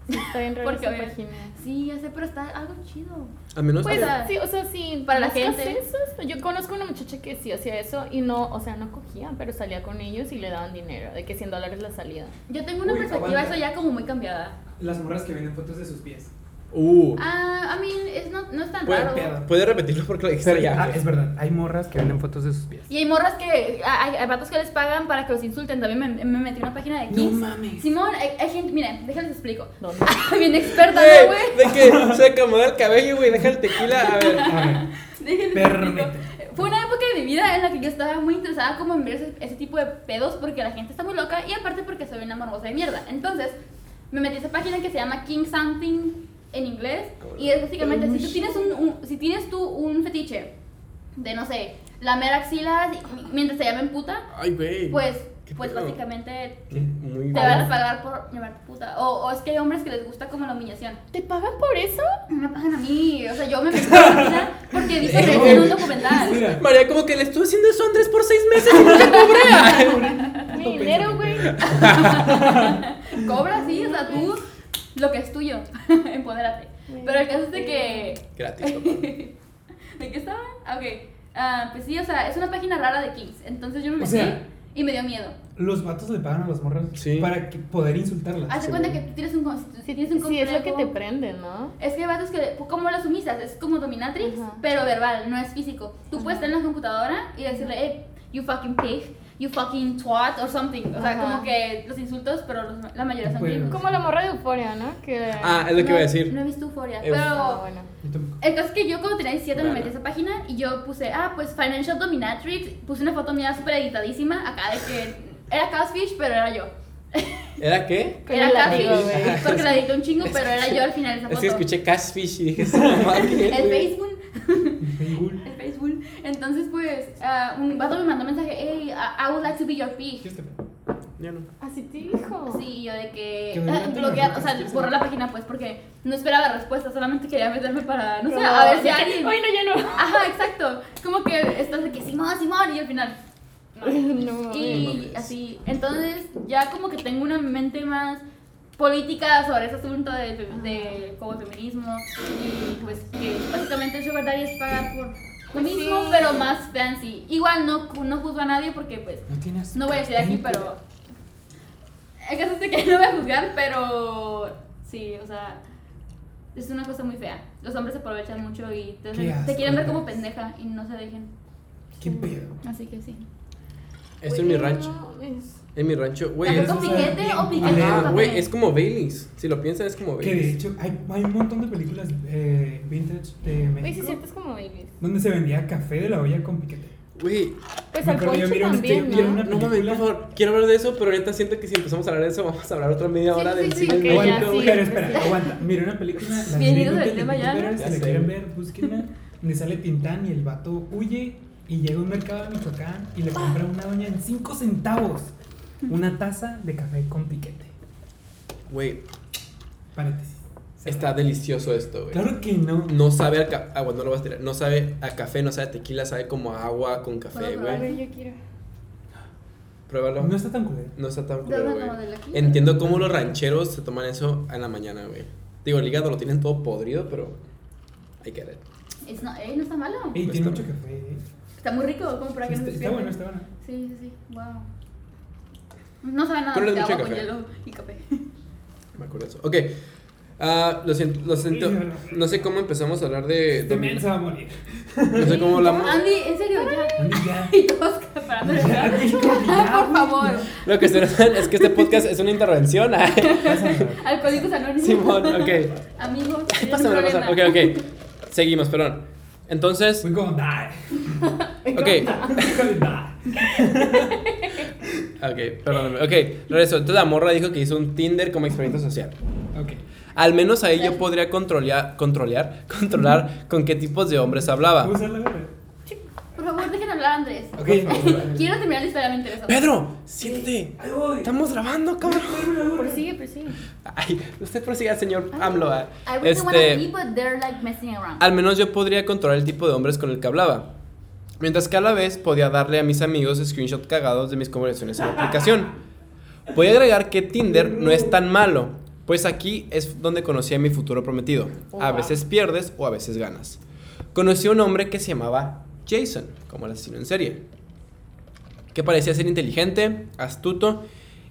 sí, está bien raro Porque, esa página. Sí, ya sé, pero está algo chido. A menos Pues que- sí, o sea, sí. para la gente. eso. Yo conozco una muchacha que sí hacía eso y no, o sea, no cogía, pero salía con ellos y le daban dinero, de que 100 dólares la salida. Yo tengo una Uy, perspectiva, aguanta. eso ya como muy cambiada. Las morras que venden fotos de sus pies. Uh. Ah, I mean, es no, no es tan Puede- raro. pedo. ¿Puedes repetirlo porque lo dijiste Pero, ya? ah, es verdad, hay morras que venden fotos de sus pies. Y hay morras que. Hay, hay vatos que les pagan para que los insulten. También me, me metí en una página de No Kings. mames. Simón, hay, hay gente. Miren, déjales explico. ¿Dónde? Bien experta, ¿no, Güey, de que se acomoda el cabello, güey, deja el tequila. A ver. A ver, Déjenme. Fue una época de mi vida en la que yo estaba muy interesada como en ver ese, ese tipo de pedos porque la gente está muy loca y aparte porque soy una morbosa de mierda. Entonces, me metí a esa página que se llama King Something en inglés y es básicamente si tú tienes un, un- si tienes tú un fetiche de no sé, lamer axilas mientras te llamen puta, Ay, pues ¿Qué pues pedo? básicamente Muy te van a pagar por llamarte puta. O, o es que hay hombres que les gusta como la humillación. ¿Te pagan por eso? No me pagan a mí, o sea, yo me metí porque vi sobre eso en un documental. Mira, María, como que le estuve haciendo eso a Andrés por seis meses y nunca cobré. Mi dinero, güey. Cobra, sí, o sea, tú lo que es tuyo, empodérate. Pero el caso es de que... Gratis, papá. ¿De qué estaba? Ah, Ok. Ah, pues sí, o sea, es una página rara de Kings. Entonces yo me O metí sea- y me dio miedo. los vatos le pagan a las morras Sí. para que poder insultarlas. Hazte sí, cuenta que tú tienes un, con- si tienes un Sí, es lo que te complejo- prende, ¿no? Es que hay vatos que, como las sumisas, es como dominatrix, Ajá. pero verbal, no es físico. Tú puedes estar en la computadora y decirle, hey, you fucking pig, you fucking twat, or something. O sea, Ajá. como que los insultos, pero los- la mayoría son Bueno. gringos. Como la morra de Euforia, ¿no? Que... Ah, es lo que iba a decir. No he visto Euphoria, Euf- pero... Ah, bueno. Yo tampoco. El caso es que yo cuando tenía 17 me metí a esa página y yo puse, ah, pues Financial Dominatrix, puse una foto mía súper editadísima, acá de que era Catfish, pero era yo. ¿Era qué? Con era el porque la edité un chingo, pero era yo al final de esa Es foto. que escuché Cashfish y dije, "Esa mamá, ¿qué es, El güey?" Facebook. Facebook. El Facebook. Entonces, pues, ah, un vato me mandó un mensaje, hey, I, I would like to be your pig. ¿Qué? Ya no. Así te dijo. Sí, yo de que Que adelante bloquear, o sea, ¿quieres la página pues porque no esperaba respuesta, solamente quería meterme para, no sé, a ver si alguien... Ay, no, ya no. Ajá, exacto. Como que estás de que Simón, Simón, y al final... no. Y así, entonces ya como que tengo una mente más política sobre ese asunto de, de como feminismo y pues que básicamente el sugar daddy es pagar por lo Pues mismo sí. pero más fancy. Igual no, no juzgo a nadie porque pues No no voy a decir aquí pero el caso es de que no voy a juzgar pero sí, o sea es una cosa muy fea. Los hombres se aprovechan mucho y te, te quieren ver como pendeja y no se dejen. ¿Qué pedo? Así que sí. Esto es mi rancho. No mames. En mi rancho, güey. ¿Café es- con piquete o piquete culero. con Ah, café? güey, es como Baileys. Si lo piensas, es como Que de Baileys. hecho hay, hay un montón de películas eh, vintage de Güey, sí, México cierto, es como Baileys. donde se vendía café de la olla con piquete. Güey, Pues al ponche también, vi ¿no? no mames, por favor. Quiero hablar de eso, pero ahorita siento que si empezamos a hablar de eso, vamos a hablar otra media hora sí, del sí, cine ya, México, sí. güey. Pero espera, aguanta. Miré una película, la Bienvenidos Book tema ya. Ya Si la quieren ver, búsquenla. Donde sale Tintán y el vato huye y llega a un mercado de Michoacán y le compra a una doña en 5 centavos una taza de café con piquete. Güey, Paréntesis. está delicioso esto, güey. Claro que no. No sabe a café. Ah, bueno, no lo vas a tirar. No sabe a café, no sabe a tequila, sabe como a agua con café, güey. ver, yo quiero. Pruébalo. No está tan culero. No está tan ¿De culero, güey. Entiendo cómo los rancheros se toman eso en la mañana, güey. Digo, el hígado lo tienen todo podrido, pero. I get it. Es no, ey, no está malo. Ey, No tiene está mucho café. eh. Está muy rico, como para que no Está, se está bueno, está bueno. Sí, sí, sí. Wow. No sabe nada de agua mucho con café. hielo y café. Me acuerdo eso. Ok. Ah, lo siento, lo siento. No sé cómo empezamos a hablar de. Este de- se va a morir. no sé cómo hablamos. Andy, en serio, ya. Andy, ya. Y todos parando de Ya, hablar. Andy, ya, Por favor. Lo que saben es que este podcast es una intervención. Pásame. Alcohólicos anónimos. Simón, ok. Amigos. Pásame, pásame. Ok, ok. Seguimos, perdón. Entonces, Fue como die. ok. Híjole, die. Ok, perdóname. Ok, regreso. Entonces la morra dijo que hizo un Tinder como experimento social. Ok. Al menos ahí yo podría controlar, controlar, controlar con qué tipos de hombres hablaba. Por favor, dejen hablar a Andrés. Ok. Quiero terminar la historia, me interesa. Pedro, siéntate. Ahí voy. Estamos grabando, cabrón. Prosigue, prosigue. Ay, usted prosiga, señor AMLO. ah. I really wanna Este, be, but they're like messing around. al menos yo podría controlar el tipo de hombres con el que hablaba. Mientras que a la vez podía darle a mis amigos screenshots cagados de mis conversaciones en la aplicación. Voy a agregar que Tinder no es tan malo, pues aquí es donde conocí a mi futuro prometido. A veces pierdes o a veces ganas. Conocí a un hombre que se llamaba Jason, como el asesino en serie, que parecía ser inteligente, astuto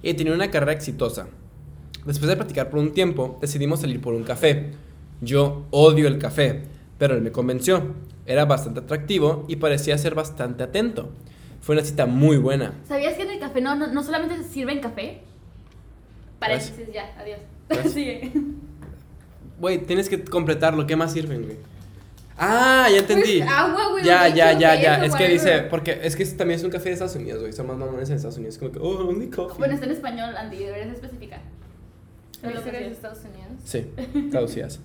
y tenía una carrera exitosa. Después de platicar por un tiempo, decidimos salir por un café. Yo odio el café, pero él me convenció. Era bastante atractivo y parecía ser bastante atento. Fue una cita muy buena. ¿Sabías que en el café no, no, no solamente se sirven café? Paréntesis, ya, adiós. Gracias. Sigue. Güey, tienes que completarlo. ¿Qué más sirven, güey? Ah, ya entendí. Pues, agua, güey, Ya, ya, ya, ya. Es que dice, porque es que también es un café de Estados Unidos, güey. Son más mamones en Estados Unidos. Como que, oh, only coffee. Bueno, está en español, Andy, deberías especificar. ¿Lo Lo que de es. Estados Unidos? Sí, traducidas.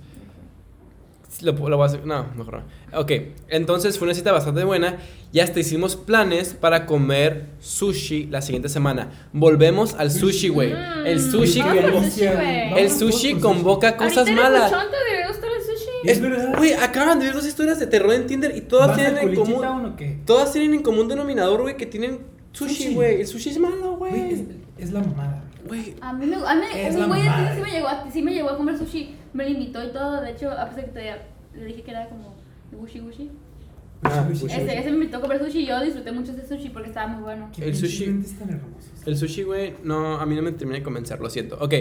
Lo, lo voy a hacer. No, mejor no. Ok, entonces fue una cita bastante buena. Y hasta hicimos planes para comer sushi la siguiente semana. Volvemos al sushi, güey. El sushi Vamos bo- sushi, güey. El sushi convoca cosas Ahorita eres malas. buchón, te debe gustar el sushi. Es verdad. Güey, acaban de ver dos historias de terror en Tinder y todas ¿Vas tienen al en común. o qué? Todas tienen en común denominador, güey, que tienen sushi, Sushi. güey. El sushi es malo, Güey, güey. es, es la mamada. Güey. A mí me, a mí, Es un la güey de madre. Tinder sí me llegó a, sí me llegó a comer sushi, me lo invitó y todo, de hecho, a pesar de que todavía le dije que era como gushi gushi. Ah, Sushi, sushi. sushi. Ese, ese me invitó a comer sushi y yo disfruté mucho ese sushi porque estaba muy bueno. Qué El sushi- tan. El sushi, güey, no, a mí no me termina de convencer, lo siento. Ok.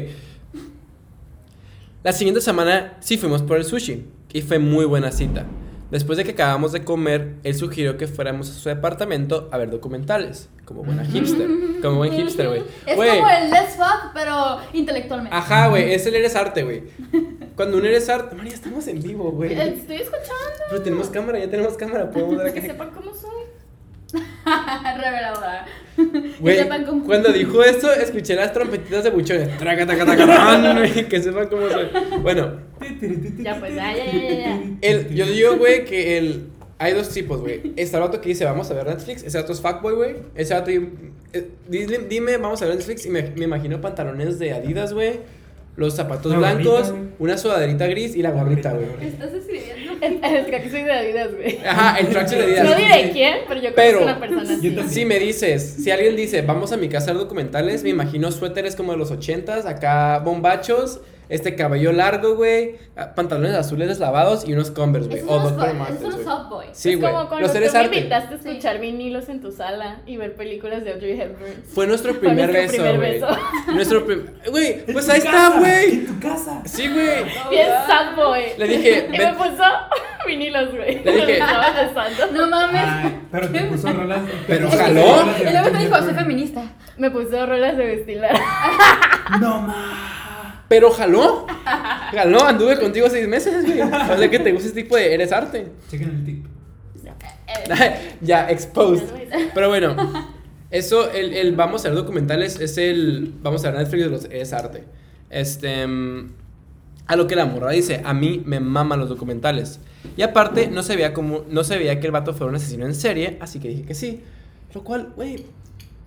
La siguiente semana sí fuimos por el sushi y fue muy buena cita. Después de que acabamos de comer, él sugirió que fuéramos a su departamento a ver documentales. Como buena hipster. Como buen hipster, güey. Es como el let's fuck, pero intelectualmente. Ajá, güey, es el eres arte, güey. Cuando un eres arte. María, estamos en vivo, güey. Estoy escuchando. Pero tenemos cámara, ya tenemos cámara. Podemos dar Que sepan cómo soy. Reveladora. Güey, que sepan cómo- cuando dijo eso, escuché las trompetitas de buchones. Traca, taca, taca, Que sepan cómo soy. Bueno, Ya, pues, ya, ya, ya, ya. El, yo digo, güey, que el. Hay dos tipos, güey. Está el vato que dice, vamos a ver Netflix. Ese vato es fuckboy, güey. Ese vato. eh, dile- dime, vamos a ver Netflix. Y me, me imagino pantalones de Adidas, güey. Los zapatos La blancos. gorrita, una sudaderita gris y la gorrita, güey. Estás escribiendo. Es que aquí soy de Adidas, güey. Ajá, el tracksuit de Adidas. No diré quién, pero yo Pero- conozco una persona Yo así. Si me dices, si alguien dice, vamos a mi casa a ver documentales, me imagino suéteres como de los ochentas, acá bombachos, este cabello largo, güey, ah, pantalones azules deslavados y unos Converse, güey. O fu- Martens, esos son los güey. soft boys. Sí, es güey. como cuando Los tú eres me arte. invitaste a escuchar vinilos en tu sala y ver películas de Audrey Hepburn. Fue nuestro Fue primer nuestro beso, primer güey. beso. Nuestro primer. Güey, pues ahí está, güey. En tu casa. Sí, güey. Bien sad boy. Le dije, Y me puso vinilos, güey. Le dije- Me. No mames. Ay, pero te puso rolas. Pero jaló. Y luego te dijo, soy feminista. Me puso rolas de vestilar. No ma. Pero jaló. Jaló, anduve contigo seis meses, güey. O sea que te gusta este tipo de. Eres arte. Chequen el tip. Ya, exposed. Pero bueno, eso, el, el vamos a ver documentales es el. Vamos a ver Netflix de los. Es arte. Este. mm, A lo que la morra dice, a mí me maman los documentales. Y aparte, no se veía como. No se veía que el vato fuera un asesino en serie, así que dije que sí. Lo cual, güey,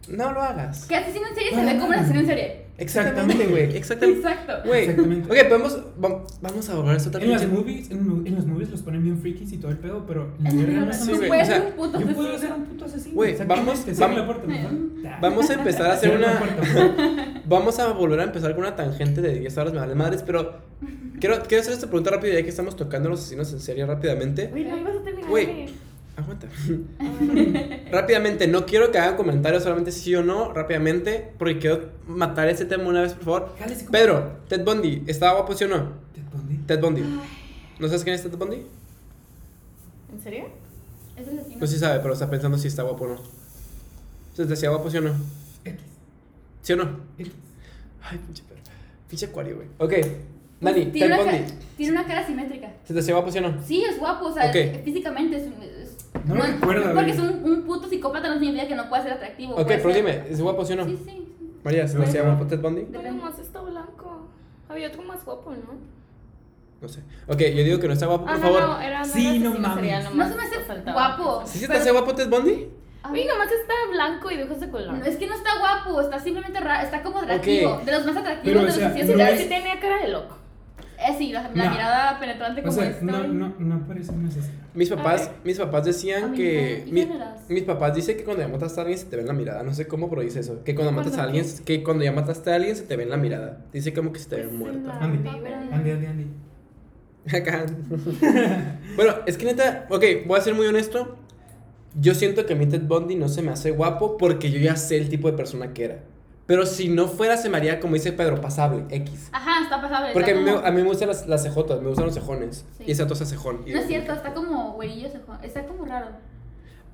no lo hagas. Que asesino en serie se ve como un asesino en serie. Exactamente, güey. Exactamente. Exacto. Güey. Exactamente. Ok, podemos. vam- Vamos a borrar esto En las también. movies, en, en los movies los ponen bien frikis y todo el pedo, pero en no Sí, son tú güey, puedes o sea, ser un puto Yo puedo asesino. ser un puto asesino. Güey, vamos- vamos- la puerta, ¿no? Vamos a empezar a hacer una. Vamos a volver a empezar con una tangente de 10 horas me vale madres, pero quiero, quiero hacer esta pregunta rápida ya que estamos tocando los asesinos en serie rápidamente. Güey, no ibas a terminar. Güey. Aguanta. rápidamente, no quiero que hagan comentarios solamente sí o no, rápidamente, porque quiero matar ese tema una vez, por favor. Pedro, Ted Bundy, ¿estaba guapo sí o no? Te pondí. Ted Bundy. ¿No sabes quién es Ted Bundy? ¿En serio? Es el asesino. Pues sí sabe, pero está pensando si está guapo o no. ¿Se te hacía guapo sí o no? X. ¿Sí o no? Ay, pinche perro. Pinche acuario, güey. Ok. Dani, tiene, Ted una Bundy. cara, tiene una cara simétrica. ¿Se te hacía guapo sí o no? Sí, es guapo, o sea, Ok. físicamente es, un- No lo recuerdo, Porque es un, un puto psicópata, no significa que no pueda ser atractivo. Ok, pero ser- dime, ¿es guapo sí o no? Sí, sí. sí. María, ¿se hacía guapo Ted Bundy? Pero nomás está blanco. Había otro más guapo, ¿no? No sé. Ok, yo digo que no está guapo, por Ah, no, favor. no, era Sí, era no mames. No nomás se me hace faltaba. guapo. ¿Sí se te hacía guapo Ted Bundy? Ah, Oye, nomás está blanco y de ojos de color. no, es que no está guapo, está simplemente raro, está como atractivo. Ok. De los más atractivos Pero, de o los sea, asesinos Sí, no es- sí tenía cara de loco. Eh, sí, la, la No. mirada penetrante O como sea, esta. no, no, no parece asesino. Mis papás, mis papás decían que. no, mi- mis papás dicen que cuando ya matas a alguien se te ve en la mirada. No sé cómo, pero dice eso. Que cuando matas a ¿Cuándo alguien, que cuando ya mataste a alguien se te ve en la mirada. Dice como que se te ve Pues la Andy. Andy, Andy, Andy. Acá. bueno, es que neta, ok, voy a ser muy honesto. Yo siento que a mí Ted Bundy no se me hace guapo porque yo ya sé el tipo de persona que era. Pero si no fuera, se me haría, como dice Pedro, pasable, X. Ajá, está pasable. Porque a está mí, me, como- a mí me gustan las, las cejotas, me gustan los cejones. Sí. Y ese otro es cejón. No es cierto, está como güerillo, sejón. está como raro.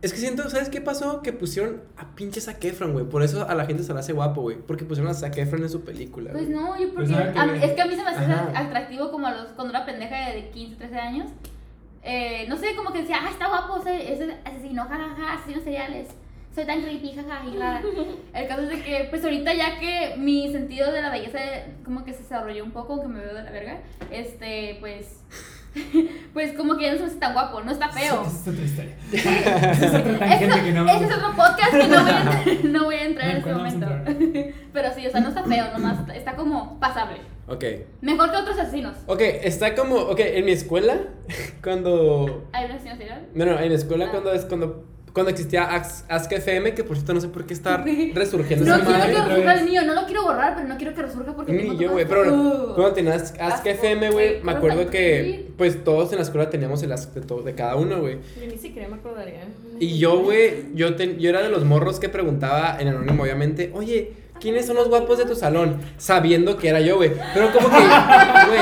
Es que siento, ¿sabes qué pasó? Que pusieron a pinche Zac Efron, güey. Por eso a la gente se le hace guapo, güey. Porque pusieron a Zac Efron en su película, Pues güey. no, yo Pues porque. que a mí- es que a mí se me hace Ajá. atractivo como a los, cuando era pendeja de 15, 13 años. Eh, no sé, como que decía, ah, está guapo ese, ese asesino, jajaja, asesinos seriales. Soy tan creepy, y rara. El caso es de que, pues ahorita ya que mi sentido de la belleza como que se desarrolló un poco, aunque me veo de la verga, este, pues. Pues como que ya no se me hace tan guapo, no está feo. Esa es otra historia. Esa es otra tangente que no. Ese es otro podcast que no voy a entrar, no voy a entrar en este ¿cuál vamos a momento. Pero sí, o sea, no está feo, nomás está, está como pasable. Ok. Mejor que otros asesinos. Ok, está como. Ok, en mi escuela, cuando. ¿Hay un asesino serial? No, no, en la escuela Ah. cuando es cuando. Cuando existía Ask, Ask FM, que por cierto no sé por qué está resurgiendo No esa quiero madre. que resurja el mío, no lo quiero borrar, pero no quiero que resurja porque tengo Ni yo, güey, pero Uh. cuando tenías Ask Asco, FM, güey, me ¿cómo acuerdo que pues todos en la escuela teníamos el Ask de, todo, de cada uno, güey. Yo ni siquiera me acordaría. Y yo, güey, yo, ten- yo era de los morros que preguntaba en anónimo, obviamente, oye, ¿quiénes son los guapos de tu salón? Sabiendo que era yo, güey. Pero como que, güey,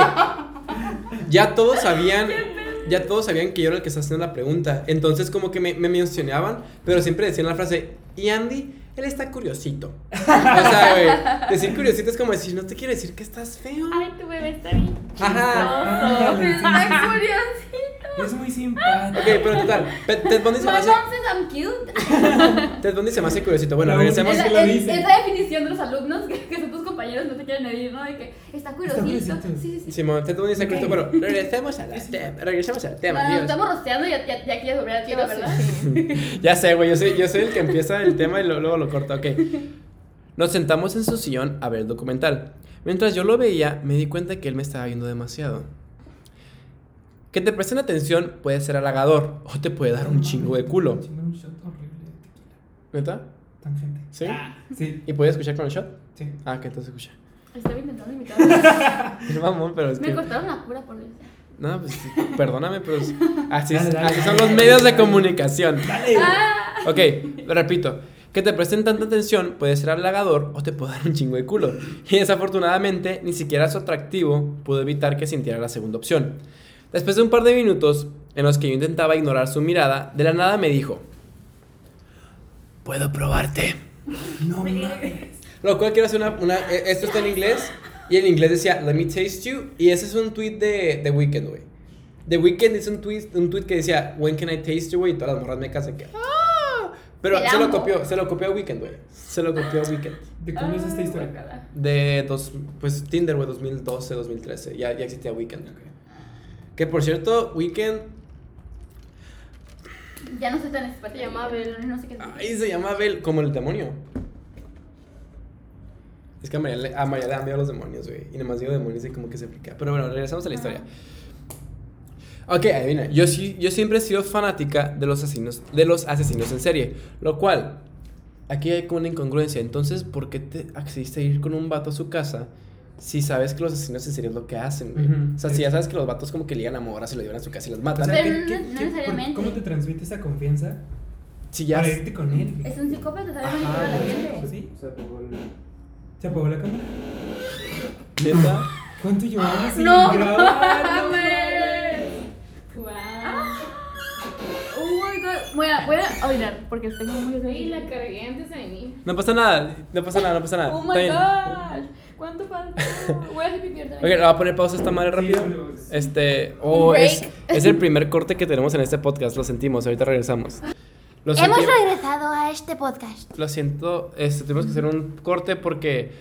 ya todos sabían, ya todos sabían que yo era el que estaba haciendo la pregunta. Entonces como que me, me mencionaban, pero siempre decían la frase, y Andy, él está curiosito. O sea, güey, decir curiosito es como decir, no te quiero decir que estás feo. Ay, tu bebé está bien. Ajá. Ay, curiosito. Es muy simpático. Ok, pero total, Ted Bundy se me hace, I'm cute. Ted Bundy se me hace curiosito. Bueno, La regresemos. es- esa definición de los alumnos que, que son tus compañeros no te quieren herir, ¿no? De que está curiosito. curiosito. Sí, sí, sí. Simón, Ted Bundy se curioso. Bueno, regresemos al tema. Regresemos al tema, estamos rosteando y ya, ya, ya quieres volver al tema, ¿verdad? Ya sé, güey, yo soy, yo soy el que empieza el tema y lo- luego lo corta, ok. Nos sentamos en su sillón a ver el documental. Mientras yo lo veía, me di cuenta que él me estaba viendo demasiado. Que te presten atención puede ser halagador o te puede dar un chingo de culo. Un shot horrible de tequila. ¿Neta? Tangente. ¿Sí? Ah, sí. ¿Y puedes escuchar con el shot? Sí. Ah, que entonces escucha. Estaba intentando imitar. Mamón, pero es Me que... cortaron la cura por eso. No, pues perdóname, pero es- así, Dale, dale, así son dale. los medios de comunicación. Dale. Ok, lo repito. Que te presten tanta atención puede ser halagador o te puede dar un chingo de culo. Y desafortunadamente, ni siquiera su atractivo pudo evitar que sintiera la segunda opción. Después de un par de minutos en los que yo intentaba ignorar su mirada, de la nada me dijo: Puedo probarte. No mames. Lo cual quiero hacer una, una- eh, Esto está en inglés. Y en inglés decía, let me taste you. Y ese es un tweet de The Weeknd, güey. The Weeknd hizo un tweet, un tweet que decía, when can I taste you, güey. Y todas las morras me casan que, ¡ah! Pero se lo copió, se lo copió a Weeknd, güey. Se lo copió a Weeknd. ¿De cómo es esta historia? De dos, pues Tinder, güey, 2012, 2013. Ya, ya existía Weeknd. Que por cierto, Weeknd, Ya no soy tan experta. Se llama Abel. No sé qué es. ay, se llama Abel, como el demonio. Es que a María, le- a María le dan miedo a los demonios, güey. Y nomás digo demonios y como que se aplica. Pero bueno, regresamos a la historia. Ok, adivina. Yo, sí, yo siempre he sido fanática de los asesinos, de los asesinos en serie. Lo cual, aquí hay como una incongruencia. Entonces, ¿por qué te accediste a ir con un vato a su casa si sabes que los asesinos en serie es lo que hacen, güey? Ujú. O sea, si ya sabes que los vatos como que ligan a moras y lo llevan a su casa y las O matan. sea, Pero ¿qué- no- qué- no qué- necesariamente. ¿Cómo te transmite esa confianza si ya... para irte con él? güey? Es un psicópata, sabe Ajá, la gente. sí. Se apagó el. ¿Se apagó la cámara? ¿Neta? ¿Cuánto llevamos sin No, grabar? Wow. Oh my god. Voy a, voy a oinar porque tengo muy Y la cargué antes de venir. No pasa nada, no pasa nada, no pasa nada. Oh my bien. ¿Cuánto falta? Voy a hacer. Ok, le voy a poner pausa a esta madre rápido. Este, oh, es, es el primer corte que tenemos en este podcast, lo sentimos, ahorita regresamos. Lo, Hemos senti- regresado a este podcast. lo siento, este, tuvimos que hacer un corte porque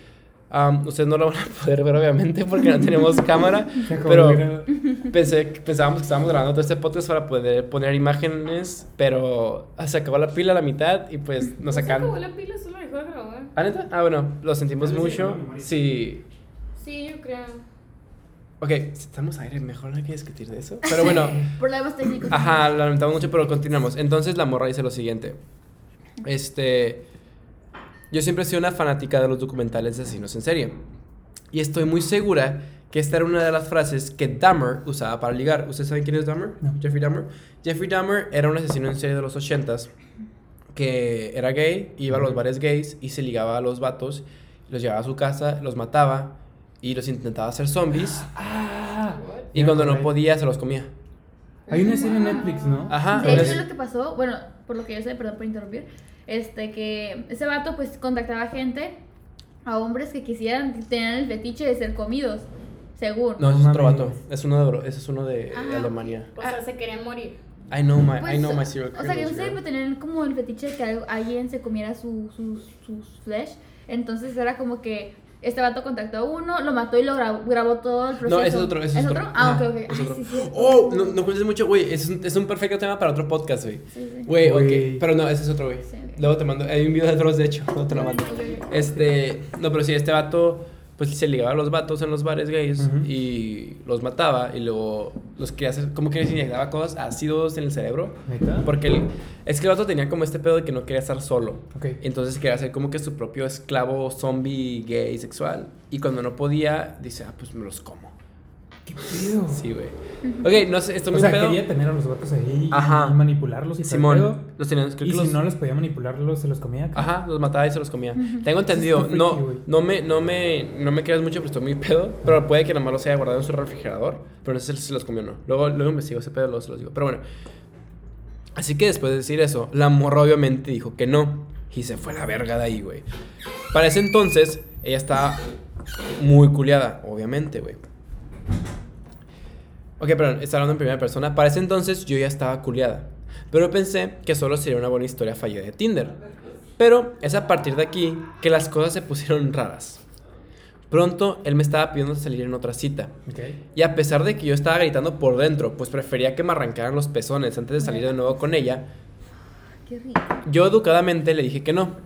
am, ustedes no lo van a poder ver obviamente porque no tenemos cámara, pero pensé, pensábamos que estábamos grabando todo este podcast para poder poner imágenes, pero se acabó la pila a la mitad y pues nos No se acabó sacan... la pila, solo dejó de grabar. ¿Ah, neta? Ah, bueno, lo sentimos mucho. Sí, Sí, yo creo. Ok, si estamos aire, mejor no hay que discutir de eso. Pero bueno, Problemas técnicos. ajá, lo lamentamos mucho, pero continuamos. Entonces la morra dice lo siguiente. Este. Yo siempre he sido una fanática de los documentales de asesinos en serie. Y estoy muy segura que esta era una de las frases que Dahmer usaba para ligar. ¿Ustedes saben quién es Dahmer? No. Jeffrey Dahmer. Jeffrey Dahmer era un asesino en serie de los 80s que era gay, iba a los bares gays y se ligaba a los vatos los llevaba a su casa, los mataba y los intentaba hacer zombies. Ah, Y cuando no podía, se los comía. Hay una serie en Netflix, ¿no? Ajá. De hecho, es- lo que pasó, bueno, por lo que yo sé, perdón por interrumpir, este que ese vato pues contactaba gente, a hombres que quisieran, que tenían el fetiche de ser comidos, según. No, ese es otro vato. Es uno de, Bro- ese es uno de, Ajá. de Alemania. O sea, se querían morir. I know my, Pues, I know my serial O sea, que ustedes girl. tenían como el fetiche de que al- alguien se comiera su, sus sus flesh. Entonces era como que este vato contactó a uno, lo mató y lo grabó, grabó todo el proceso. No, ese es otro, ese es, otro. Ah, Ajá, ok, ok. es Ay, otro. sí, sí. Oh, no, no cuentes mucho, güey. Es un, es un perfecto tema para otro podcast, güey. Sí, sí. Güey, ok. Pero no, ese es otro, güey. Sí, ok. Luego te mando. Hay un video de Dross, de hecho. No te lo mando. Este. No, pero sí, este vato. Pues se ligaba a los vatos en los bares gays y los mataba y luego los quería hacer. Como que les inyectaba cosas ácidos en el cerebro. ¿Neta? Porque el- es que el vato tenía como este pedo de que no quería estar solo. Entonces quería ser como que su propio esclavo zombie gay sexual. Y cuando no podía, dice, ah, pues me los como. ¿Qué pedo? Sí, güey. Ok, no sé, esto O me sea, pedo. quería tener a los vatos ahí y- Ajá. y manipularlos y todo el Simón, pedo. los tenían, creo Y que si los- no los podía manipularlos, se los comía. acá. Ajá, los mataba y se los comía. Tengo entendido, Está no, freaky, güey. no me, no me, no me creas mucho, pero estoy muy pedo. Pero puede que nada más los haya guardado en su refrigerador. Pero no sé si los comió o no. Luego, luego investigo ese pedo, luego se los digo. Pero bueno. Así que después de decir eso, la morra obviamente dijo que no. Y se fue a la verga de ahí, güey. Para ese entonces, ella estaba muy culiada, obviamente, güey. Ok, perdón, está hablando en primera persona. Para ese entonces yo ya estaba culiada. Pero pensé que solo sería una buena historia fallida de Tinder. Pero es a partir de aquí que las cosas se pusieron raras. Pronto él me estaba pidiendo salir en otra cita. Ok. Y a pesar de que yo estaba gritando por dentro, pues prefería que me arrancaran los pezones antes de salir de nuevo con ella, Qué rico. yo educadamente le dije que no.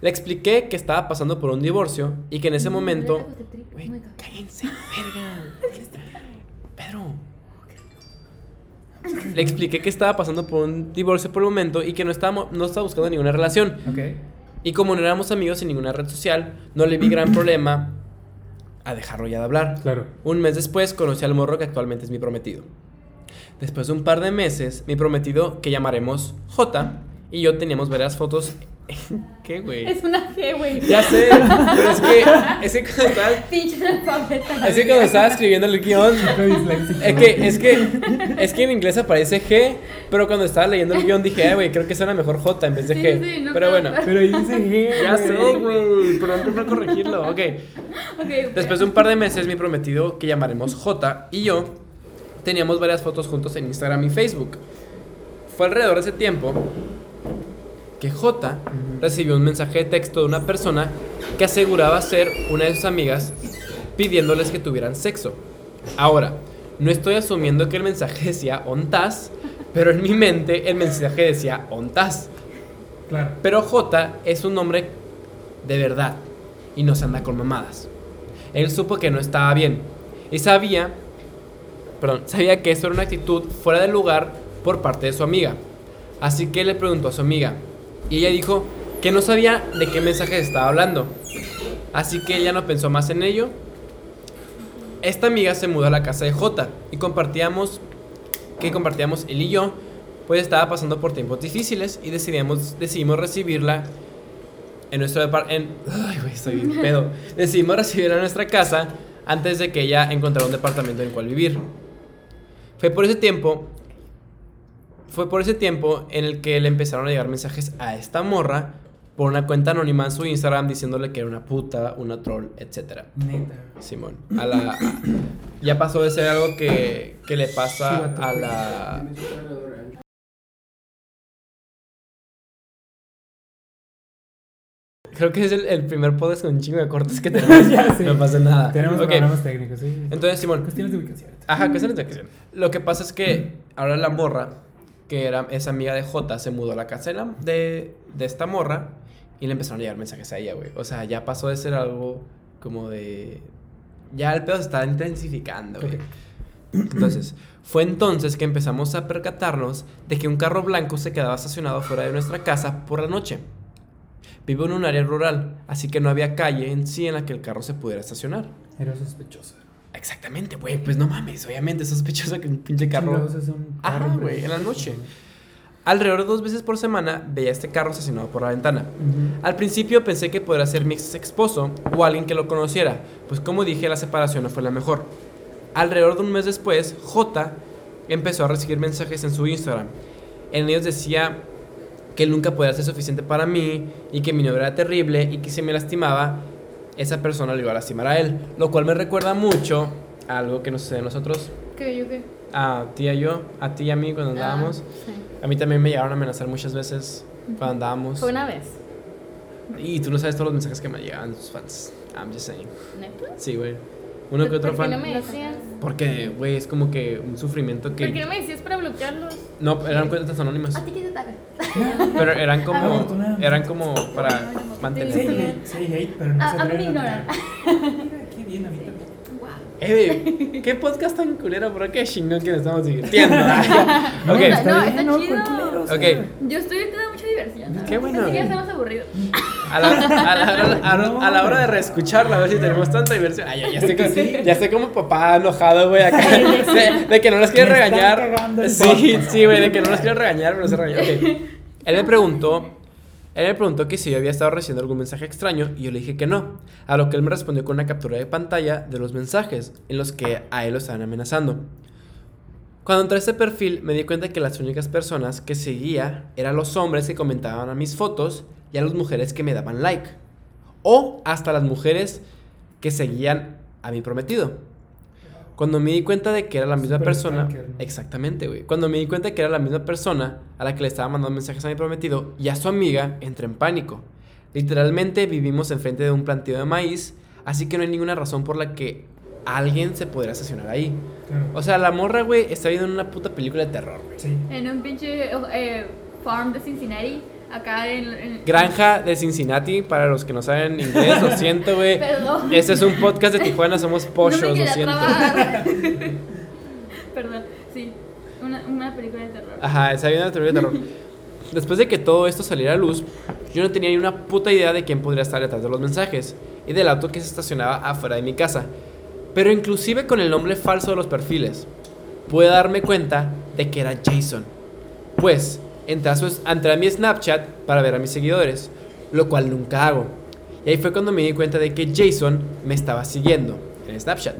Le expliqué que estaba pasando por un divorcio y que en ese momento... Güey, cállense, verga. Pedro. Le expliqué que estaba pasando por un divorcio por el momento y que no estaba, no estaba buscando ninguna relación. Y como no éramos amigos en ninguna red social, no le vi gran problema a dejarlo ya de hablar. Claro. Un mes después conocí al morro que actualmente es mi prometido. Después de un par de meses, mi prometido, que llamaremos J, y yo teníamos varias fotos. ¿Qué, güey? Es una G, güey. Ya sé, pero es que, es que cuando estaba, Pinche analfabeta. es que cuando estaba escribiendo el guion, es que, es que, es que en inglés aparece G, pero cuando estaba leyendo el guion dije, "Ay, güey, creo que suena mejor J en vez de Sí, G. sí, no, pero bueno, Pero ahí dice G. ya sé, güey, pero no puedo corregirlo. Ok. Ok, Después de un par de meses, mi prometido, que llamaremos J, y yo teníamos varias fotos juntos en Instagram y Facebook. Fue alrededor de ese tiempo que J recibió un mensaje de texto de una persona que aseguraba ser una de sus amigas pidiéndoles que tuvieran sexo. Ahora, no estoy asumiendo que el mensaje decía ontas, pero en mi mente el mensaje decía ontas. Claro. Pero J es un hombre de verdad y no se anda con mamadas. Él supo que no estaba bien y sabía, perdón, sabía que eso era una actitud fuera de lugar por parte de su amiga. Así que le preguntó a su amiga y ella dijo que no sabía de qué mensaje estaba hablando. Así que ella no pensó más en ello. Esta amiga se mudó a la casa de J y compartíamos que compartíamos él y yo, pues estaba pasando por tiempos difíciles y decidimos, decidimos recibirla en nuestro departamento. Ay, güey, estoy bien pedo. Decidimos recibirla en nuestra casa antes de que ella encontrara un departamento en el cual vivir. Fue por ese tiempo. Fue por ese tiempo en el que le empezaron a llegar mensajes a esta morra por una cuenta anónima en su Instagram diciéndole que era una puta, una troll, etcétera. Neta. Simón. A la, a- ya pasó de ser algo que, que le pasa a la. Creo que es el, el primer podcast con un chingo de cortes que tenemos. Ya. No pasa nada. Tenemos problemas técnicos, sí. Entonces, Simón. Cuestiones de ubicación. Ajá, que es la ubicación. Lo que pasa es que ahora la morra, que era esa amiga de J, se mudó a la casa de, la- de, de esta morra y le empezaron a llegar mensajes a ella, güey. O sea, ya pasó de ser algo como de. Ya el pedo se está intensificando, güey. Entonces, fue entonces que empezamos a percatarnos de que un carro blanco se quedaba estacionado fuera de nuestra casa por la noche. Vivo en un área rural, así que no había calle en sí en la que el carro se pudiera estacionar. Era sospechoso. Exactamente, güey, pues no mames, obviamente es sospechoso que un pinche carro... Ajá, güey, en la noche. Alrededor de dos veces por semana veía este carro estacionado por la ventana. Al principio pensé que podría ser mi ex esposo o alguien que lo conociera, pues como dije, la separación no fue la mejor. Alrededor de un mes después, J empezó a recibir mensajes en su Instagram. En ellos decía que él nunca podía ser suficiente para mí y que mi novio era terrible y que si me lastimaba, esa persona le iba a lastimar a él. Lo cual me recuerda mucho a algo que nos sucede a nosotros, ¿Qué? ¿Yo qué? a ti y a yo, a ti y a mí cuando andábamos. Ah, sí. A mí también me llegaron a amenazar muchas veces cuando andábamos. Fue una vez. Y tú no sabes todos los mensajes que me llegaban tus fans. I'm just saying. ¿Neta? Sí, güey. Uno que otro ¿Por qué fan. no me decías? Porque, güey, es como que un sufrimiento ¿Por qué que. no me decías para bloquearlos? No, eran cuentas anónimas. ¿A ti qué te ataca? Pero eran como. Eran como para Sí, mantener. hate, sí, hate, pero no Ah, se a atreven. Mira, qué bien, ahorita. Wow. Eh, ¿qué podcast tan culero? ¿Por qué chingón que nos estamos divirtiendo? ok, No, está no, chido. ¿Cuál culero? Ok. Yo estoy teniendo mucha diversión. Qué bueno. Pensé que ya estamos aburridos. A la, a la- a la- a la hora de reescucharla, a ver si tenemos tanta diversión. Ay, ya, ya estoy, como- ya estoy como papá enojado, güey, acá. De, de que no los quiere Me están regañar. Sí, sí, güey, de que no los quiere regañar, pero se regañó. Él me preguntó. Él me preguntó que si yo había estado recibiendo algún mensaje extraño y yo le dije que no. A lo que él me respondió con una captura de pantalla de los mensajes en los que a él lo estaban amenazando. Cuando entré a este perfil me di cuenta que las únicas personas que seguía eran los hombres que comentaban a mis fotos y a las mujeres que me daban like. O hasta las mujeres que seguían a mi prometido. Cuando me di cuenta de que era la misma Super persona... Exactamente, güey. Cuando me di cuenta que era la misma persona a la que le estaba mandando mensajes a mi prometido y a su amiga, entré en pánico. Literalmente vivimos enfrente de un plantío de maíz, así que no hay ninguna razón por la que alguien se podría estacionar ahí. Claro. O sea, la morra, güey, está viendo una puta película de terror, güey. Sí. En un pinche eh, farm de Cincinnati. Acá en. en- Granja de Cincinnati, para los que no saben inglés, lo siento, güey. Perdón. Este es un podcast de Tijuana, somos no pochos, lo quería siento. Perdón, sí. Una, una película de terror. Ajá, está viendo la teoría de terror. Después de que todo esto saliera a luz, yo no tenía ni una puta idea de quién podría estar detrás de los mensajes y del auto que se estacionaba afuera de mi casa. Pero inclusive con el nombre falso de los perfiles, pude darme cuenta de que era Jason. Pues, entré a, su- entré a mi Snapchat para ver a mis seguidores, lo cual nunca hago. Y ahí fue cuando me di cuenta de que Jason me estaba siguiendo en Snapchat.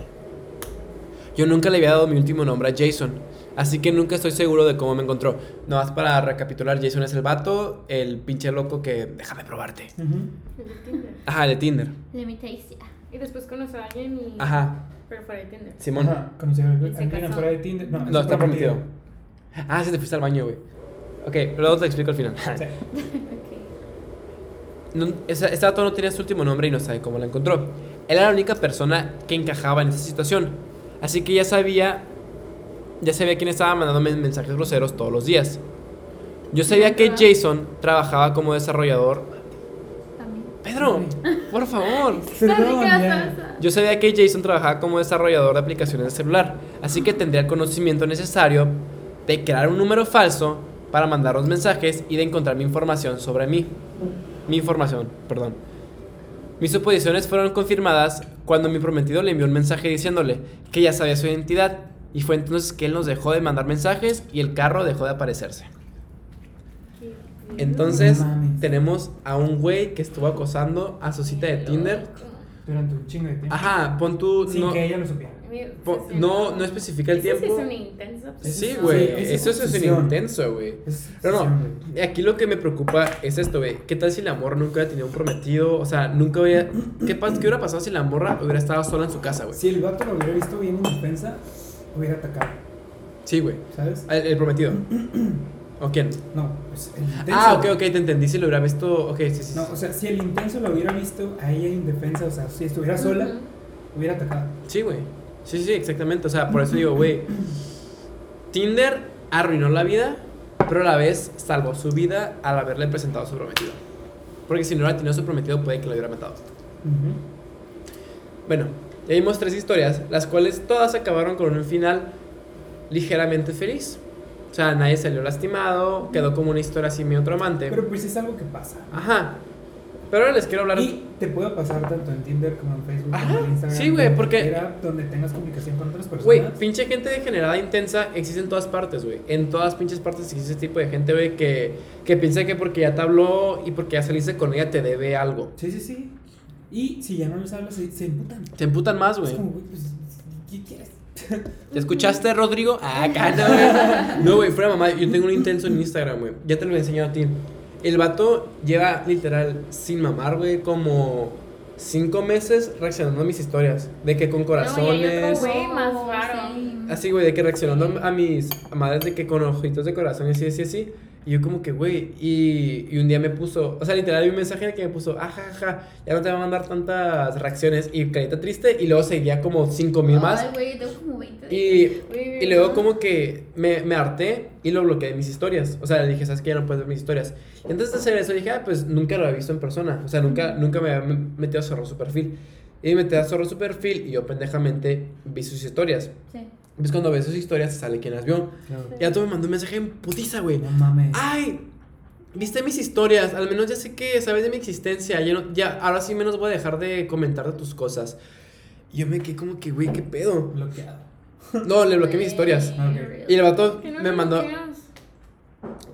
Yo nunca le había dado mi último nombre a Jason, así que nunca estoy seguro de cómo me encontró. No más para recapitular, Jason es el vato, el pinche loco que déjame probarte. Ujú. El de Tinder. Ajá, el de Tinder. Limitacia. Y después conoció a alguien y. Ajá, Pero fuera de Tinder. Simón. Ajá, conocí a alguien se afuera de Tinder. No, No, está prometido. Ah, sí, te fuiste al baño, güey. Ok, luego te explico al final. Sí. No, esa- este vato no tenía su último nombre y no sabe cómo la encontró. Él era la única persona que encajaba en esa situación. Así que ya sabía. Ya sabía quién estaba mandándome mensajes groseros todos los días. Yo sabía que Jason trabajaba como desarrollador. También. Pedro, por favor. Yo sabía que Jason trabajaba como desarrollador de aplicaciones de celular, así que tendría el conocimiento necesario de crear un número falso para mandar los mensajes y de encontrar mi información sobre mí. Mi información, perdón. Mis suposiciones fueron confirmadas cuando mi prometido le envió un mensaje diciéndole que ya sabía su identidad y fue entonces que él nos dejó de mandar mensajes y el carro dejó de aparecerse. Entonces No tenemos a un güey que estuvo acosando a su cita de Tinder. Durante un chingo de tiempo. Ajá, pon tu... Sin no, que ella lo supiera. Po- no, no especifica el Eso sí tiempo. es una intensa Sí, obsesión. güey, Sí, eso, es eso es obsesión. intenso, güey. No, güey. aquí lo que me preocupa es esto, güey. ¿Qué tal si la morra nunca hubiera tenido un prometido? O sea, nunca hubiera... ¿Qué, pas- qué hubiera pasado si la morra hubiera estado sola en su casa, güey? Si el vato lo hubiera visto bien en defensa, hubiera atacado, Sí, güey. ¿sabes? El, el prometido. ¿O quién? No, pues el intenso. Ah, ok, ok, te entendí. Si lo hubiera visto... Ok, sí, sí. sí. No, o sea, si el intenso lo hubiera visto a ella en defensa, o sea, si estuviera sola, hubiera atacado. Sí, güey. Sí, sí, exactamente. O sea, por eso digo, güey. Tinder arruinó la vida, pero a la vez salvó su vida al haberle presentado a su prometido. Porque si no hubiera tenido a su prometido, puede que lo hubiera matado. Bueno, ya vimos tres historias, las cuales todas acabaron con un final ligeramente feliz. O sea, nadie salió lastimado, quedó como una historia así medio traumante. Pero pues es algo que pasa. Ajá. Pero ahora les quiero hablar. Y te puede pasar tanto en Tinder como en Facebook Ajá, como en Instagram. sí, güey, porque- donde tengas comunicación con otras personas. Güey, pinche gente degenerada intensa existe en todas partes, güey. En todas pinches partes existe ese tipo de gente, güey, que, que piensa que porque ya te habló y porque ya saliste con ella te debe algo. Sí, sí, sí. Y si ya no les hablas, se, se emputan. Te emputan más, güey. Es como, güey, pues, ¿qué quieres? ¿Te escuchaste, Rodrigo? Ah, no, güey. No, güey, fuera mamá. Yo tengo un intenso en Instagram, güey. Ya te lo he enseñado a ti. El vato lleva literal sin mamar, güey, como cinco meses reaccionando a mis historias. De que con No, y hay corazones. otro güey más raro. Sí. Así, güey, de que reaccionando a mis madres de que con ojitos de corazón y así, así, así. Y yo como que, güey, y, y un día me puso, o sea, literal, vi un mensaje que me puso, ajá, ajá, ya no te va a mandar tantas reacciones y carita triste. Y luego seguía como cinco mil más. Ay, güey, tengo como 20. de- Y, Güey, y luego como que me, me harté y lo bloqueé de mis historias. O sea, le dije, ¿sabes qué? Ya no puedes ver mis historias. Y antes de hacer eso dije, ah, pues nunca lo había visto en persona. O sea, nunca, nunca me había metido a cerrar su perfil. Y me metí a cerrar su perfil y yo pendejamente vi sus historias. Sí. Pues cuando ves sus historias te sale quién las vio. Claro. Y ya tú me mandó un mensaje en putiza, güey. No mames. Ay, viste mis historias. Al menos ya sé que sabes de mi existencia. Ya, no- ya ahora sí menos voy a dejar de comentar de tus cosas. Y yo me quedé como que, güey, ¿qué pedo? Bloqueado. No, le bloqueé mis historias. Y el vato ¿Por qué no me mandó. bloqueas?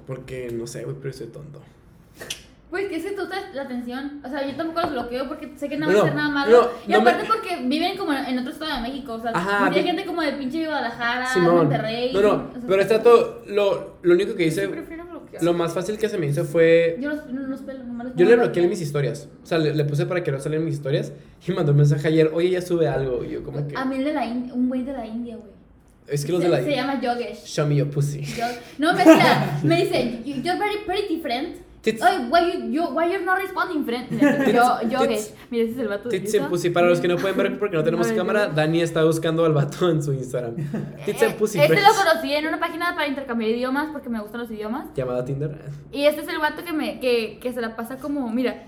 Porque no sé, güey, pero soy tonto. Pues que es que tú traes la atención. O sea, yo tampoco los bloqueo porque sé que no va No, a hacer nada malo. no, y no me- aparte porque viven como en otro estado de México. O sea, Ajá, hay gente como de pinche Guadalajara, Simón. Monterrey. No, no, o sea, pero este trato, lo, lo único que Yo hice, lo más fácil que se me hizo fue. Yo los, no los pelo, los Yo le bloqueé mis historias. O sea, le, le puse para que no salieran mis historias. Y mandó un mensaje ayer, oye, ya sube algo. Y yo, como que. A mí el de la India, un güey de la India, güey. Es que los se, de la. se llama Yogesh. Show me your pussy. Yo- no, me me dice, "You- you're very pretty, friend. Tits- Ay, why you, you, why you're not responding, friend? Yo, Tits- Yogesh. Mira, ese es el vato de Tits and. Pussy, para los que no pueden ver porque no tenemos Ay, cámara, Dios. Dani está buscando al vato en su Instagram. Tits and Eh, Pussy Este Friends. lo conocí en una página para intercambiar idiomas porque me gustan los idiomas. Llamada Tinder. Y este es el vato que, me, que, que se la pasa como, mira,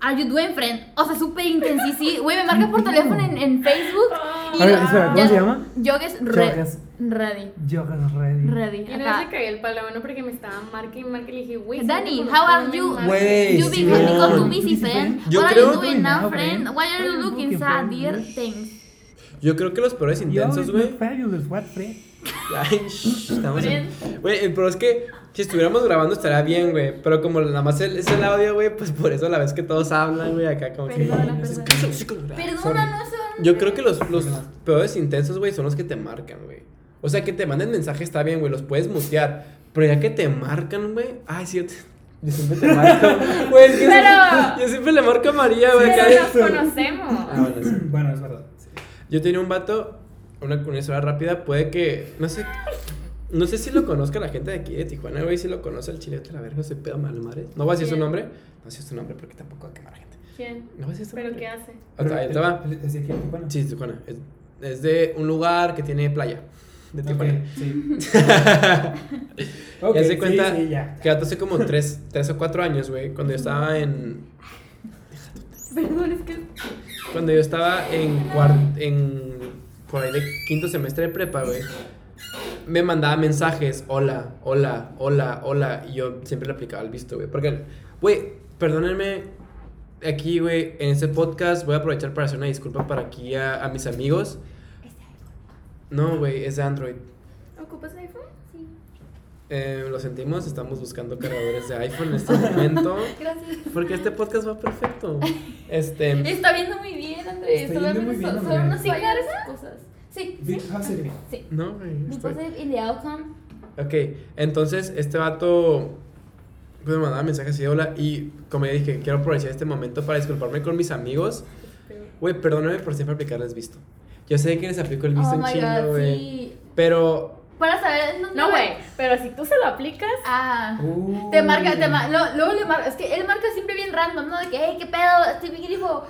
are you doing, friend? O sea, súper intensísimo. Güey, me marca por teléfono en, en Facebook. Y A ver, espera, ¿cómo ya- se llama? Yogesh Re- Yogesh. Ready. Yoga ready. Ready. Y Acá. le cagué el palo, bueno, porque me estaba marque y marque y le dije, no te how are no you? Güey, You really got too busy, friend. Yo What creo- are you doing now, No, friend? Why are you looking sad, dear? Yo creo que los peores intensos, güey. Fabulous, what friend? Ay, shh, estamos en... Güey, pero es que si estuviéramos grabando estaría bien, güey. Pero como nada más el- es el audio, güey, pues por eso a la vez que todos hablan, güey, acá como que... Perdona, "Es perdona. que son chicos, ¿verdad?". Perdona, no sé. Yo creo que los, los peores intensos, güey, son los que te marcan, güey. O sea, que te manden mensaje está bien, güey, los puedes mutear. Pero ya que te marcan, güey. Ay, sí, yo, te- yo siempre te marco. Güey, es que Pero- yo, yo siempre le marco a María, güey. Pero nos conocemos. Ah, bueno, sí. Bueno, es verdad. Yo tenía un vato, una, una historia rápida, puede que, no sé, no sé si lo conozca la gente de aquí de Tijuana, güey, si lo conoce el chile de la verga, se pedo mal madre. No voy a decir su nombre, no voy a decir su nombre porque tampoco va a quemar a gente. ¿Quién? No voy a decir su ¿Pero nombre. qué hace? Ok, ahí te va. ¿Es de aquí en Tijuana? Sí, Tijuana. Es, es de un lugar que tiene playa. De Ok, Tijuana. sí. Ok, ya se cuenta Sí, sí, ya. que hace como tres, tres o cuatro años, güey, cuando yo estaba en, Perdón, es que. Cuando yo estaba en cuarto, en por ahí de quinto semestre de prepa, güey, me mandaba mensajes, hola, hola, hola, hola, y yo siempre le aplicaba el visto, güey, porque, güey, perdónenme, aquí, güey, en este podcast voy a aprovechar para hacer una disculpa para aquí a, a mis amigos. No, güey, es de Android. ¿Ocupas iPhone? Sí. Eh, lo sentimos, estamos buscando cargadores de iPhone en este momento. Gracias. Porque este podcast va perfecto. Este. Está viendo muy bien, Andrés. Está Solamente muy bien, son, cosas. Sí, Big sí. positive. Sí. No, güey. Estoy- positive in the outcome. Ok, entonces este vato pues, me mandaba mensajes y hola. Y como ya dije, quiero aprovechar este momento para disculparme con mis amigos. Güey, perdóname por siempre aplicarles visto. Yo sé que les aplico el visto Oh en chingo, güey. sí. Pero. Para saber. No, No, güey, pero si tú se lo aplicas, Ah. Uh. Te marca, te marca, lo- luego le marca, es que él marca siempre bien random, ¿no? De que, hey, qué pedo, estoy bien grifo.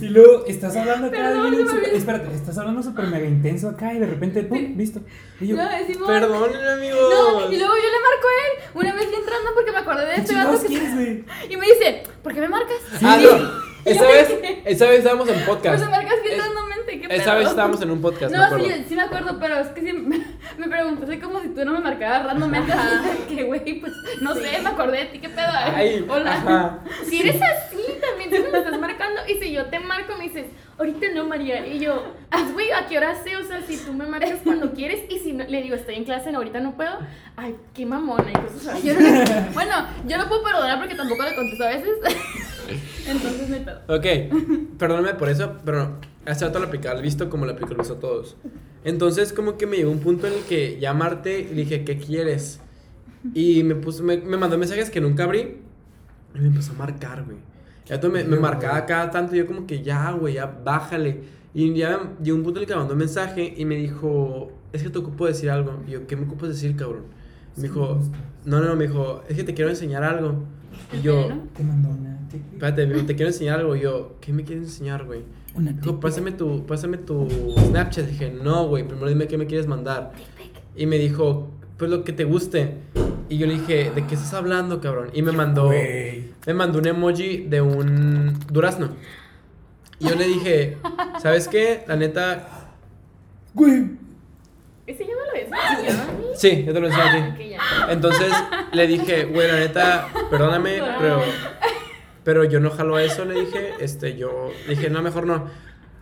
Y luego estás hablando acá, Perdón, bien espérate, estás hablando súper mega intenso acá y de repente, pum, listo. Y yo, No, decimos. Perdónenme, amigos. No, y luego yo le marco a él, una vez bien random porque me acordé de ¿qué este vato que? Y me dice, ¿por qué me marcas? Ah, no. Esa vez, esa vez estábamos en Pues podcast. me marcas bien Es- randommente, qué pedo. Esa vez estábamos en un podcast, me No, acuerdo. sí, sí me acuerdo, pero es que sí, me, me preguntaste como si tú no me marcaras randommente. así Que, güey, pues, no sé, me acordé de ti, ¿qué pedo? Ay, Hola. ajá. Si eres así, también tú me estás marcando. Y si yo te marco, me dices, ahorita no, María. Y yo, güey, ¿a qué hora sé? O sea, si tú me marcas cuando quieres y si no, le digo, estoy en clase, no, ahorita no puedo. Ay, qué mamona y cosas así. Yo no- bueno, yo no puedo perdonar porque tampoco le contesto a veces. Entonces me pedo. Ok, perdóname por eso, pero no, hace rato lo aplicaba el visto como lo aplicó el visto a todos. Entonces, como que me llegó un punto en el que llamarte y dije, ¿qué quieres? Y me, puso, me, me mandó mensajes que nunca abrí y me empezó a marcar, güey. Ya me, me No, marcaba cada tanto y yo como que ya, güey, ya bájale. Y ya llegó un punto en el que me mandó un mensaje y me dijo, es que te ocupo decir algo. Y yo, ¿qué me ocupas decir, cabrón? Y me dijo, no, no, no, me dijo, es que te quiero enseñar algo. Y yo, ¿no? Te mandó una espérate, me dijo, te quiero enseñar algo. Y yo, ¿qué me quieres enseñar, güey? Una Dijo, tic- pásame tu, pásame tu Snapchat. Dije, no, güey, primero dime qué me quieres mandar. Y me dijo, pues lo que te guste. Y yo le dije, ¿de qué estás hablando, cabrón? Y me mandó, Güey. me mandó un emoji de un durazno. Y yo le dije, ¿sabes qué? La neta, Güey. Ese ya me lo mí. Sí, yo te lo enseñé a ti. Entonces le dije, güey, la neta, perdóname, pero, pero yo no jalo a eso, le dije, este, yo, dije, no, mejor no.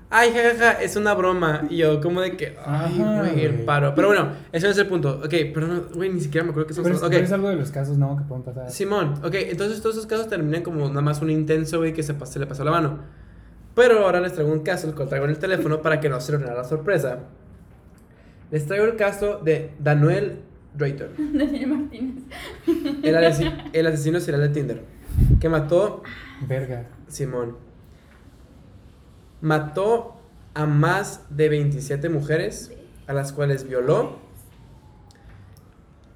Ay, jajaja, es una broma. Y yo, como de que, ay, güey, el paro. Pero bueno, ese no es el punto. Ok, perdón, güey, ni siquiera me acuerdo que Pero estamos es, hablando. pero es algo de los casos, ¿no? Que pueden pasar. Simón, ok, entonces todos esos casos terminan como nada más un intenso, güey, que se, se le pasó la mano. Pero ahora les traigo un caso, el cual traigo en el teléfono para que no se le la sorpresa. Les traigo el caso de Daniel Drayton. Daniel Martínez. El, asesi- el asesino serial de Tinder. Que mató, Verga. Simón. Mató a más de 27 mujeres, a las cuales violó.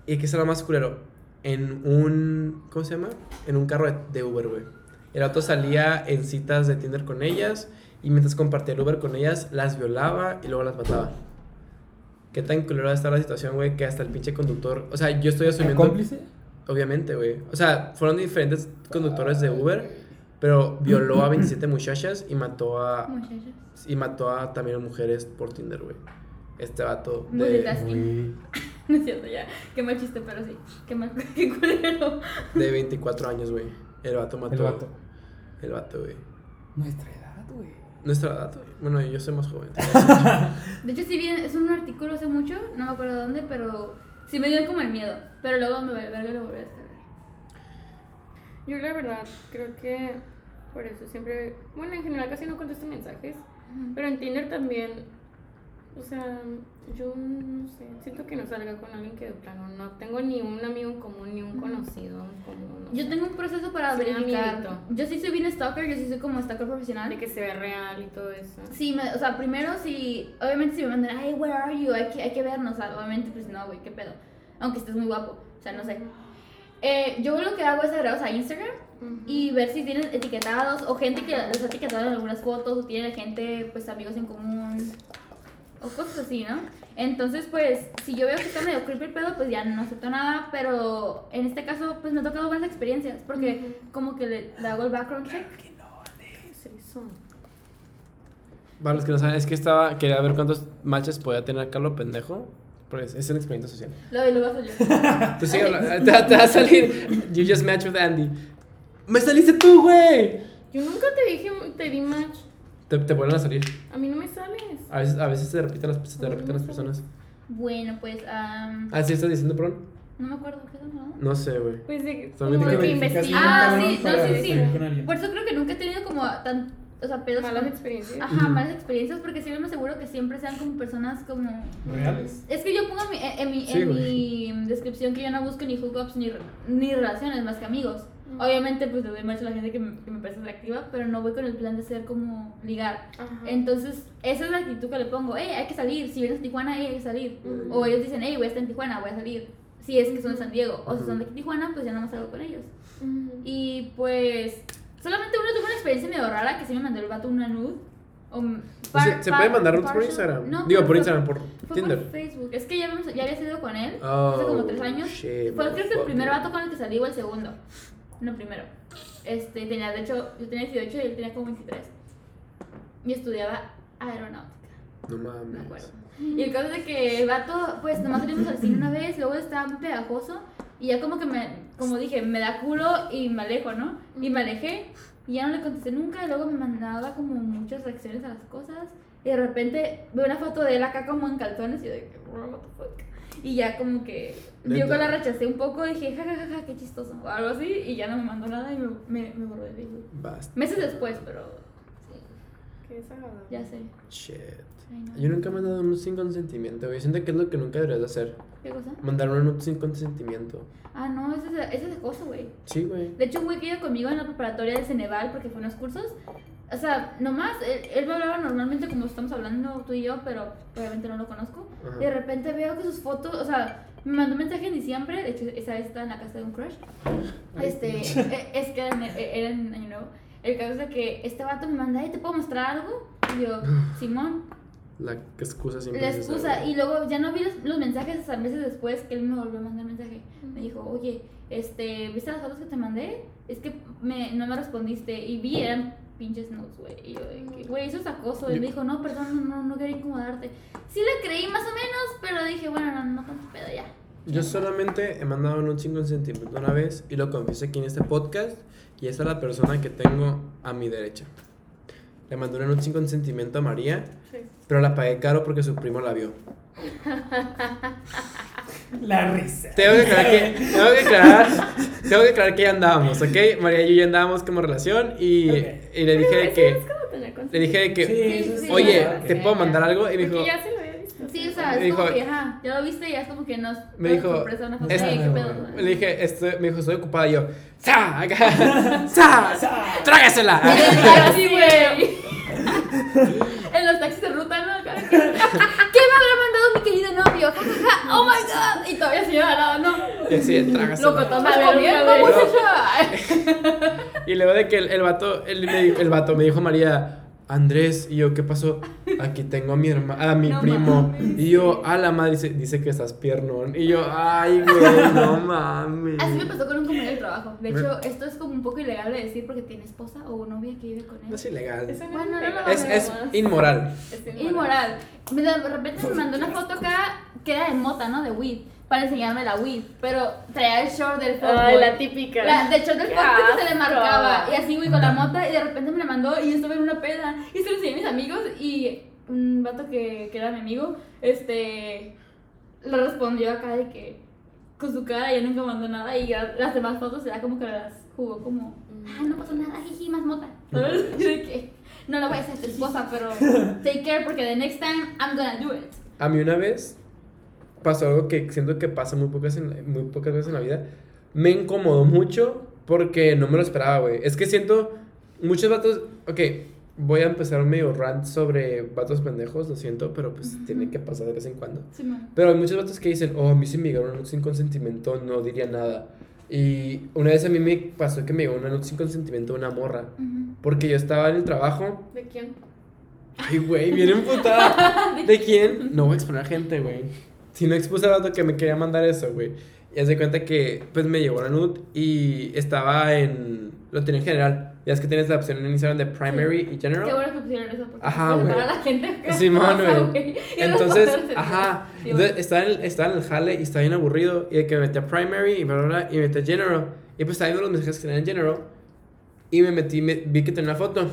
Y que es lo más culero. En un. ¿Cómo se llama? En un carro de, de Uber, güey. El auto salía en citas de Tinder con ellas. Y mientras compartía el Uber con ellas, las violaba y luego las mataba. Qué tan culera está la situación, güey, que hasta el pinche conductor. O sea, yo estoy ¿El asumiendo. cómplice? Obviamente, güey. O sea, fueron diferentes conductores de Uber, pero violó a 27 muchachas y mató a Muchachos. y mató a también a mujeres por Tinder, güey. Este vato de. No es cierto, ya. Qué mal chiste, pero sí. Qué mal, qué culero. de 24 años, güey. El vato mató. El vato. El vato, güey. Nuestra edad, güey. Nuestra edad. Bueno, yo soy más joven. De hecho, sí vi, es un artículo hace mucho, no me acuerdo dónde, pero sí me dio como el miedo. Pero luego me verga y lo volví a descargar. Yo la verdad creo que por eso siempre, bueno, en general casi no contesto mensajes, pero en Tinder también, o sea, yo no sé, siento que no salga con alguien que de plano no tengo ni un amigo en común, ni un conocido en común. no Yo sé. tengo un proceso para Sí, verificar. amiguito. Yo sí soy bien stalker, yo sí soy como stalker profesional. de que se ve real y todo eso. Sí, me- o sea, primero si, obviamente si me mandan, ay, where are you, hay que, hay que vernos, o sea, obviamente pues no, güey, qué pedo, aunque estés muy guapo, o sea, no sé. Eh, yo lo que hago es agregarlos a Instagram y ver si tienen etiquetados o gente que los ha etiquetado en algunas fotos o tienen gente, pues amigos en común o cosas así, ¿no? Entonces, pues, si yo veo que está medio creepy el pedo, pues ya no acepto nada, pero en este caso, pues me ha tocado buenas experiencias, porque como que le, le hago el background check. ¿Qué es eso? Para los que no saben, es que estaba. Quería ver cuántos matches podía tener Carlos Pendejo. Pues es un experimento social. Lo, lo vas a yo. Tú sigue hablando, te, te va a salir. You just match with Andy. ¡Me saliste tú, güey! Yo nunca te dije, te di match. Te, te vuelven a salir. A mí no me sales. A veces, a veces se repiten las, se te repiten las personas. Bueno, pues, am, ¿Ah, sí estás diciendo, perdón? no me acuerdo qué es, ¿no? No sé, güey. Pues de como que investigas. Ah, sí, no, sí, sí. Por eso creo que nunca he tenido como tan, o sea, pedos Malas con- experiencias. Ajá, malas experiencias, porque siempre me aseguro que siempre sean como personas como... Reales. Es que yo pongo en mi, en mi, Sí, en mi descripción que yo no busco ni hookups ni, ni relaciones más que amigos. Obviamente, pues le doy marcha a la gente que me, que me parece atractiva, pero no voy con el plan de ser como ligar. Ajá. Entonces, esa es la actitud que le pongo. Hey, hay que salir. Si vienes a Tijuana, hey, hay que salir. O ellos dicen, hey, voy a estar en Tijuana, voy a salir. Si es que son de San Diego. O si son de Tijuana, pues ya no más salgo con ellos. Y pues, solamente uno tuvo una experiencia medio rara que sí me mandó el vato una nude. Par- ¿Se, se par- puede mandar por Instagram? No, Digo, por Instagram, por Fue Tinder. por Facebook. Es que ya, habíamos- ya había salido con él Oh, hace como tres años. shit, Fue creo que el primer vato con el que salí o el segundo. No, primero. Este, tenía, de hecho, yo tenía 18 y él tenía como 23. Y estudiaba aeronáutica. No mames. Me acuerdo. Y el caso es de que el vato, pues nomás salimos al cine una vez, luego estaba muy pegajoso. Y ya como que me, como dije, me da culo y me alejo, ¿no? Y me alejé y ya no le contesté nunca. Y luego me mandaba como muchas reacciones a las cosas. Y de repente veo una foto de él acá como en calzones y yo de que, "Bro, what the fuck. Y ya como que yo que la rechacé un poco, dije, jajaja, qué chistoso. O algo así. Y ya no me mandó nada y me, me, me borró de Facebook. Basta. Meses después, pero sí, Qué desagradable. ya sé. Shit. Ay, no. Yo nunca he mandado un sin consentimiento, güey. Siento que es lo que nunca deberías de hacer. ¿Qué cosa? Mandar un note sin consentimiento. Ah, no, ese es, ese es acoso, güey. Sí, güey. De hecho, un güey que iba conmigo en la preparatoria de Ceneval, porque fue unos cursos, o sea, nomás, él, él me hablaba normalmente como estamos hablando tú y yo, pero obviamente no lo conozco. Ajá. Y de repente veo que sus fotos, o sea, me mandó un mensaje en diciembre, de hecho, esa vez estaba en la casa de un crush. Este, e- es que era en, era en Año Nuevo. El caso es de que este vato me manda, "Ay, ¿te puedo mostrar algo? Y yo, Simón, La excusa siempre la excusa. Y luego ya no vi los, los mensajes hasta meses después que él me volvió a mandar mensaje. Me dijo, oye, este, ¿viste las fotos que te mandé? Es que me, no me respondiste. Y vi, eran pinches notes, güey. Y yo, de que, güey, eso es acoso. Y él me dijo, no, perdón, no, no, no quería incomodarte. Sí le creí más o menos, pero dije, bueno, no, no tanto pedo ya. Yo solamente he mandado un sin consentimiento una vez y lo confieso aquí en este podcast. Y esa es la persona que tengo a mi derecha. Le mandé note sin consentimiento a María, Sí. pero la pagué caro porque su primo la vio. La risa. Tengo que aclarar que, tengo que aclarar, tengo que aclarar que ya andábamos, ¿ok? María y yo ya andábamos como relación y, Ok. y le dije de que, le dije de que, Sí, sí. oye, que ¿te sí. puedo mandar algo? Y me dijo, ya se lo había visto. Sí, o sea, Me es dijo- como que, ajá, ya lo viste y ya es como que nos. Me dijo, sorpresa, una foto, es- "Ey, qué pedo. le dije, estoy, me dijo, estoy ocupada y yo, ¡sa! Acá, ¡sa! ¡Trágasela! Así, güey. en los taxis de ruta, ¿no? Acá, ¿Qué me habrá mandado mi ja, ja. Oh my god. Y todavía se lleva al lado, ¿no? Y así, trágasela. Loco, ver, comiendo, muchacha. Y luego de que el, el vato, el, el vato me dijo María, Andrés, y yo, ¿qué pasó? Aquí tengo a mi hermano, a mi No primo. mames. Y yo, a la madre, dice, dice que estás piernón. Y yo, ay, güey, no mames. Así me pasó con un compañero del trabajo. De Me- hecho, esto es como un poco ilegal de decir porque tiene esposa o novia que vive con él. No es ilegal. Eso no Bueno, no, ilegal. no, Es, es inmoral. Es Inmoral. Me- De repente me mandó una foto acá que era de mota, ¿no? De weed. Para enseñarme la weed. Pero traía el short del Ay, fuckboy. la típica. La, de hecho, del fuckboy que se le marcaba. Y así, güey, con la mota. Y de repente me la mandó y yo estaba en una peda. Y se lo enseñé a mis amigos. Y un vato que, que era mi amigo, este. Le respondió acá de que. Con su cara ya nunca mandó nada. Y ya las demás fotos ya como que las jugó como. Ah, no pasó nada, jiji, más mota. ¿Sabes? Y de que. No la voy a hacer tu esposa, pero. Take care porque the next time I'm gonna do it. A mí una vez pasó algo que siento que pasa muy pocas, en- muy pocas veces en la vida. Me incomodó mucho porque no me lo esperaba, güey. Es que siento muchos vatos. Ok, voy a empezar un medio rant sobre vatos pendejos, lo siento, pero pues tiene que pasar de vez en cuando. Sí. Pero hay muchos vatos que dicen, oh, a mí si me llegaron sin consentimiento no diría nada. Y una vez a mí me pasó que me llegó una note sin consentimiento de una morra. Ujú. Porque yo estaba en el trabajo. ¿De quién? Ay, güey, bien emputada. ¿De quién? No voy a exponer gente, güey. Si no expuse al vato que me quería mandar eso, güey. Y hace cuenta que, pues, me llegó la nude y estaba en... Lo tenía en general. Ya es que tienes la opción en Instagram de primary y general. Qué bueno que pusieron eso porque Ajá, güey. para la gente que Simón, pasa, güey. Entonces, ajá. sí, Entonces, estaba en, el, estaba en el jale y estaba bien aburrido. Y de que me metí a primary y bla, bla, bla, y me metí a general. Y pues estaba viendo los mensajes que tenían en general. Y me metí, me- vi que tenía una foto.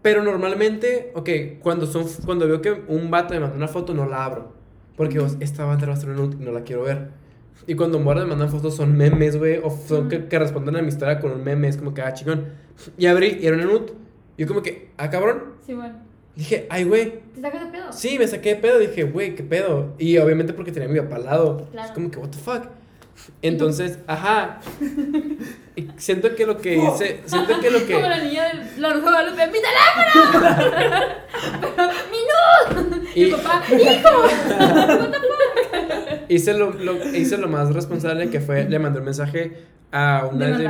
Pero normalmente, ok, cuando, son, cuando veo que un vato me manda una foto, no la abro. Porque digo, esta vato va y no la quiero ver. Y cuando morras me mandan fotos son memes, güey. O son que, que responden a mi historia con un meme. Es como que, ah, chingón. Y abrí y era una nude. Y yo como que, ah, cabrón. Sí, bueno. Dije, ay, güey. ¿Te sacas de pedo? Sí, me saqué de pedo. Dije, güey, qué pedo. Y obviamente porque tenía a mi papá al lado. Claro. Es como que, what the fuck. Entonces, ajá. Siento que lo que hice. Siento que lo que. Como la niña de la de Guadalupe, ¡mi teléfono! Pero, ¡mi nude! Y Y- papá, ¡hijo! Hice lo, lo- hice lo más responsable que fue. Le mandé un mensaje a una de.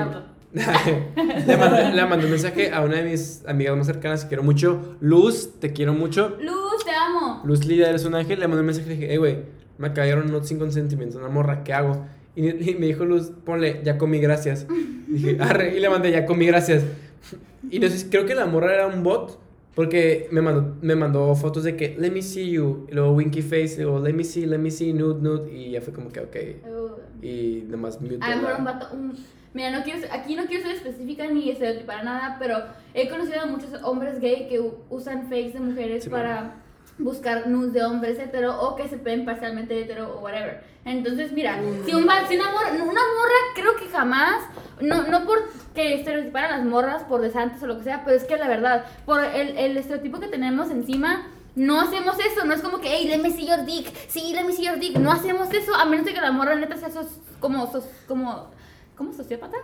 Le, mandé, le mandé un mensaje a una de mis amigas más cercanas que quiero mucho. Luz, te quiero mucho. Luz, te amo. Luz Lidia, eres un ángel. Le mandé un mensaje y le dije, hey, güey, me cayeron unos sin consentimiento, una morra, ¿qué hago? Y, y me dijo Luz, ponle, ya comí, gracias. dije, arre, y le mandé, ya comí, gracias. Y no sé, creo que la morra era un bot, Porque me mandó, me mandó fotos de que, let me see you, y luego winky face, y luego let me see, let me see, nude, nude, y ya fue como que, ok. Uh, Y nomás mute. A lo mejor un vato, un- mira, no quiero, aquí no quiero ser específica ni estereotipar nada, pero he conocido a muchos hombres gay que usan fakes de mujeres Sí, para buscar nudes de hombres hetero o que se ven parcialmente hetero o whatever. Entonces, mira, si, un, si una, morra, una morra creo que jamás, no, no por que estereotipar a las morras por desantes o lo que sea, pero es que la verdad, por el, el estereotipo que tenemos encima, no hacemos eso, no es como que, hey, let me see your dick, sí, let me see your dick, no hacemos eso, a menos de que la morra neta sea sos- como, sos- como, ¿cómo sociópata?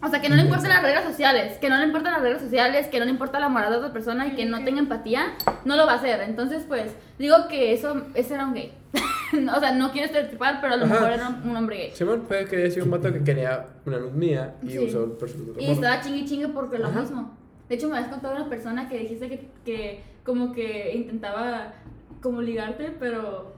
O sea, que no le importan las reglas sociales, que no le importan las reglas sociales, que no le importa la moral de otra persona y que no tenga empatía, no lo va a hacer. Entonces, pues, digo que eso, ese era un gay. o sea, no quiero estereotipar, pero a lo Ajá. mejor era un hombre gay. Simón puede que haya sido un vato que quería una luz mía y Sí. usó el perfil de otra Y estaba chingue chingue porque lo Ajá. mismo. De hecho, me habías contado una persona que dijiste que, que como que intentaba como ligarte, pero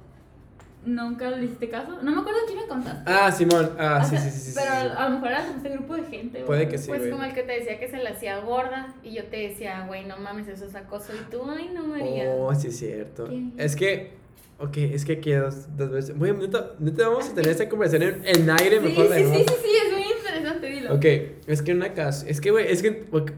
nunca le hiciste caso. No me acuerdo quién me contaste. Ah, Simón, ah, O sí, sea, sí, sí, sí. Pero sí, sí. a lo mejor era como este grupo de gente. o Puede que sí, Pues güey. como el que te decía que se le hacía gorda y yo te decía, güey, no mames, eso es acoso. Y tú, ay, no, María. Oh, sí, es cierto. Es que, ok, es que aquí dos, dos veces. Muy neta, neta, vamos a tener esta conversación en, en aire Sí, mejor sí, de sí, nuevo. sí, sí, es muy interesante, dilo. Ok, es que una casa. Es que, güey, es que. ok,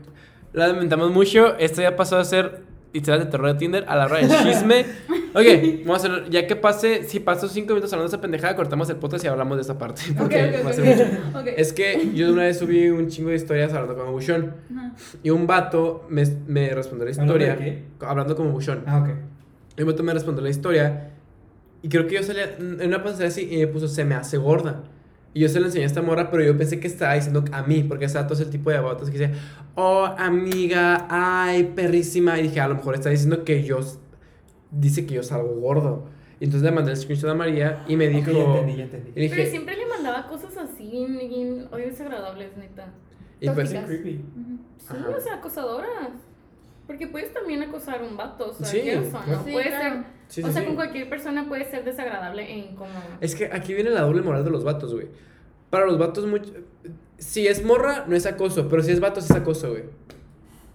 la lamentamos mucho. Esto ya pasó a ser historias de terror de Tinder a la hora del chisme. Ok, vamos a hacer. Ya que pase. Si paso cinco minutos hablando de esa pendejada, cortamos el podcast y hablamos de esa parte. Ok, Porque ok, va a ser mucho. ok. Ok. Es que yo de una vez subí un chingo de historias hablando como buchón. Ajá. Y un vato me, me respondió la ¿Hablando de historia. qué? Hablando como buchón. Ah, ok. Y un vato me respondió la historia. Y creo que yo salía en una pasada así y me puso, se me hace gorda. Y yo se lo enseñé a esta morra, pero yo pensé que estaba diciendo a mí, porque estaba todo ese tipo de vatos que dice, oh, amiga, ay, perrísima. Y dije, a lo mejor está diciendo que yo, dice que yo salgo gordo. Y entonces le mandé el screenshot a María y me dijo, ya entendí, ya entendí. y dije, Pero siempre le mandaba cosas así, bien, bien, oye, desagradables, neta. y pues, tóxicas. Creepy. Sí, Ajá. o sea, acosadoras. Porque puedes también acosar a un vato, o sea, Sí, ¿qué eso, claro. no? Sí, puede claro. ser, sí, o sí, sea, sí. con cualquier persona puede ser desagradable e incómodo. Es que aquí viene la doble moral de los vatos, güey. Para los vatos, mucho... si es morra, no es acoso, pero si es vato, sí es acoso, güey.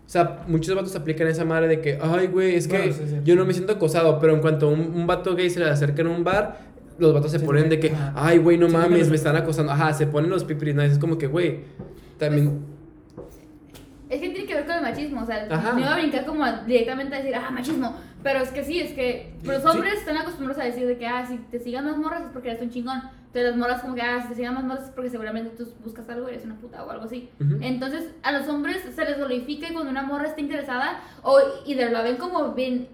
O sea, muchos vatos aplican esa madre de que, ay, güey, es que Bueno, sí, sí. yo no me siento acosado, pero en cuanto un, un vato gay se le acerca en un bar, los vatos se ponen de que, ay, güey, no mames, me están acosando. Ajá, se ponen los pipiris nice. Es como que, güey, también. El machismo, o sea, Ajá. no iba a brincar como directamente a decir, ah, machismo, pero es que sí, es que los Sí. hombres están acostumbrados a decir de que, ah, si te sigan más morras es porque eres un chingón, entonces las morras como que, ah, si te sigan más morras es porque seguramente tú buscas algo y eres una puta o algo así. Entonces, a los hombres se les glorifica y cuando una morra está interesada, o, y de, la ven como Bien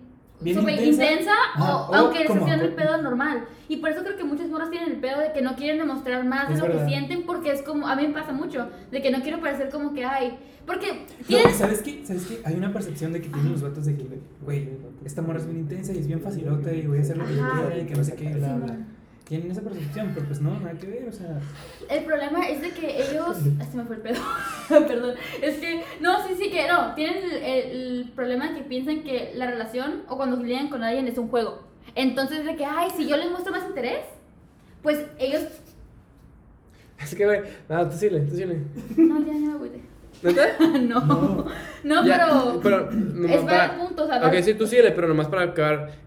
súper intensa. intensa, Ajá, o, o aunque les como- estén el pedo normal. Y por eso creo que muchas morras tienen el pedo de que no quieren demostrar más de lo verdad. que sienten, porque es como, a mí me pasa mucho, de que no quiero parecer como que, ay, porque No. ¿sabes qué? ¿Sabes qué? Hay una percepción de que tienen los vatos de que, güey, esta morra es bien intensa y es bien facilota y voy a hacer lo que yo quiera y que no sé qué, bla, bla. Tienen esa percepción, pero pues no, nada que ver, o sea. El problema es de que ellos. Ah, se me fue el pedo. Perdón. Es que. No, sí, sí, que no. Tienen el, el problema de que piensan que la relación o cuando lidian con alguien es un juego. Entonces, de que, ay, si yo les muestro más interés, pues ellos. Es que, güey, nada, tú síle, tú síle. No, ya, ya me agüité. No. No. No, pero. pero es para el punto, o sea, Ok, sí, tú síguele, pero nomás para acabar.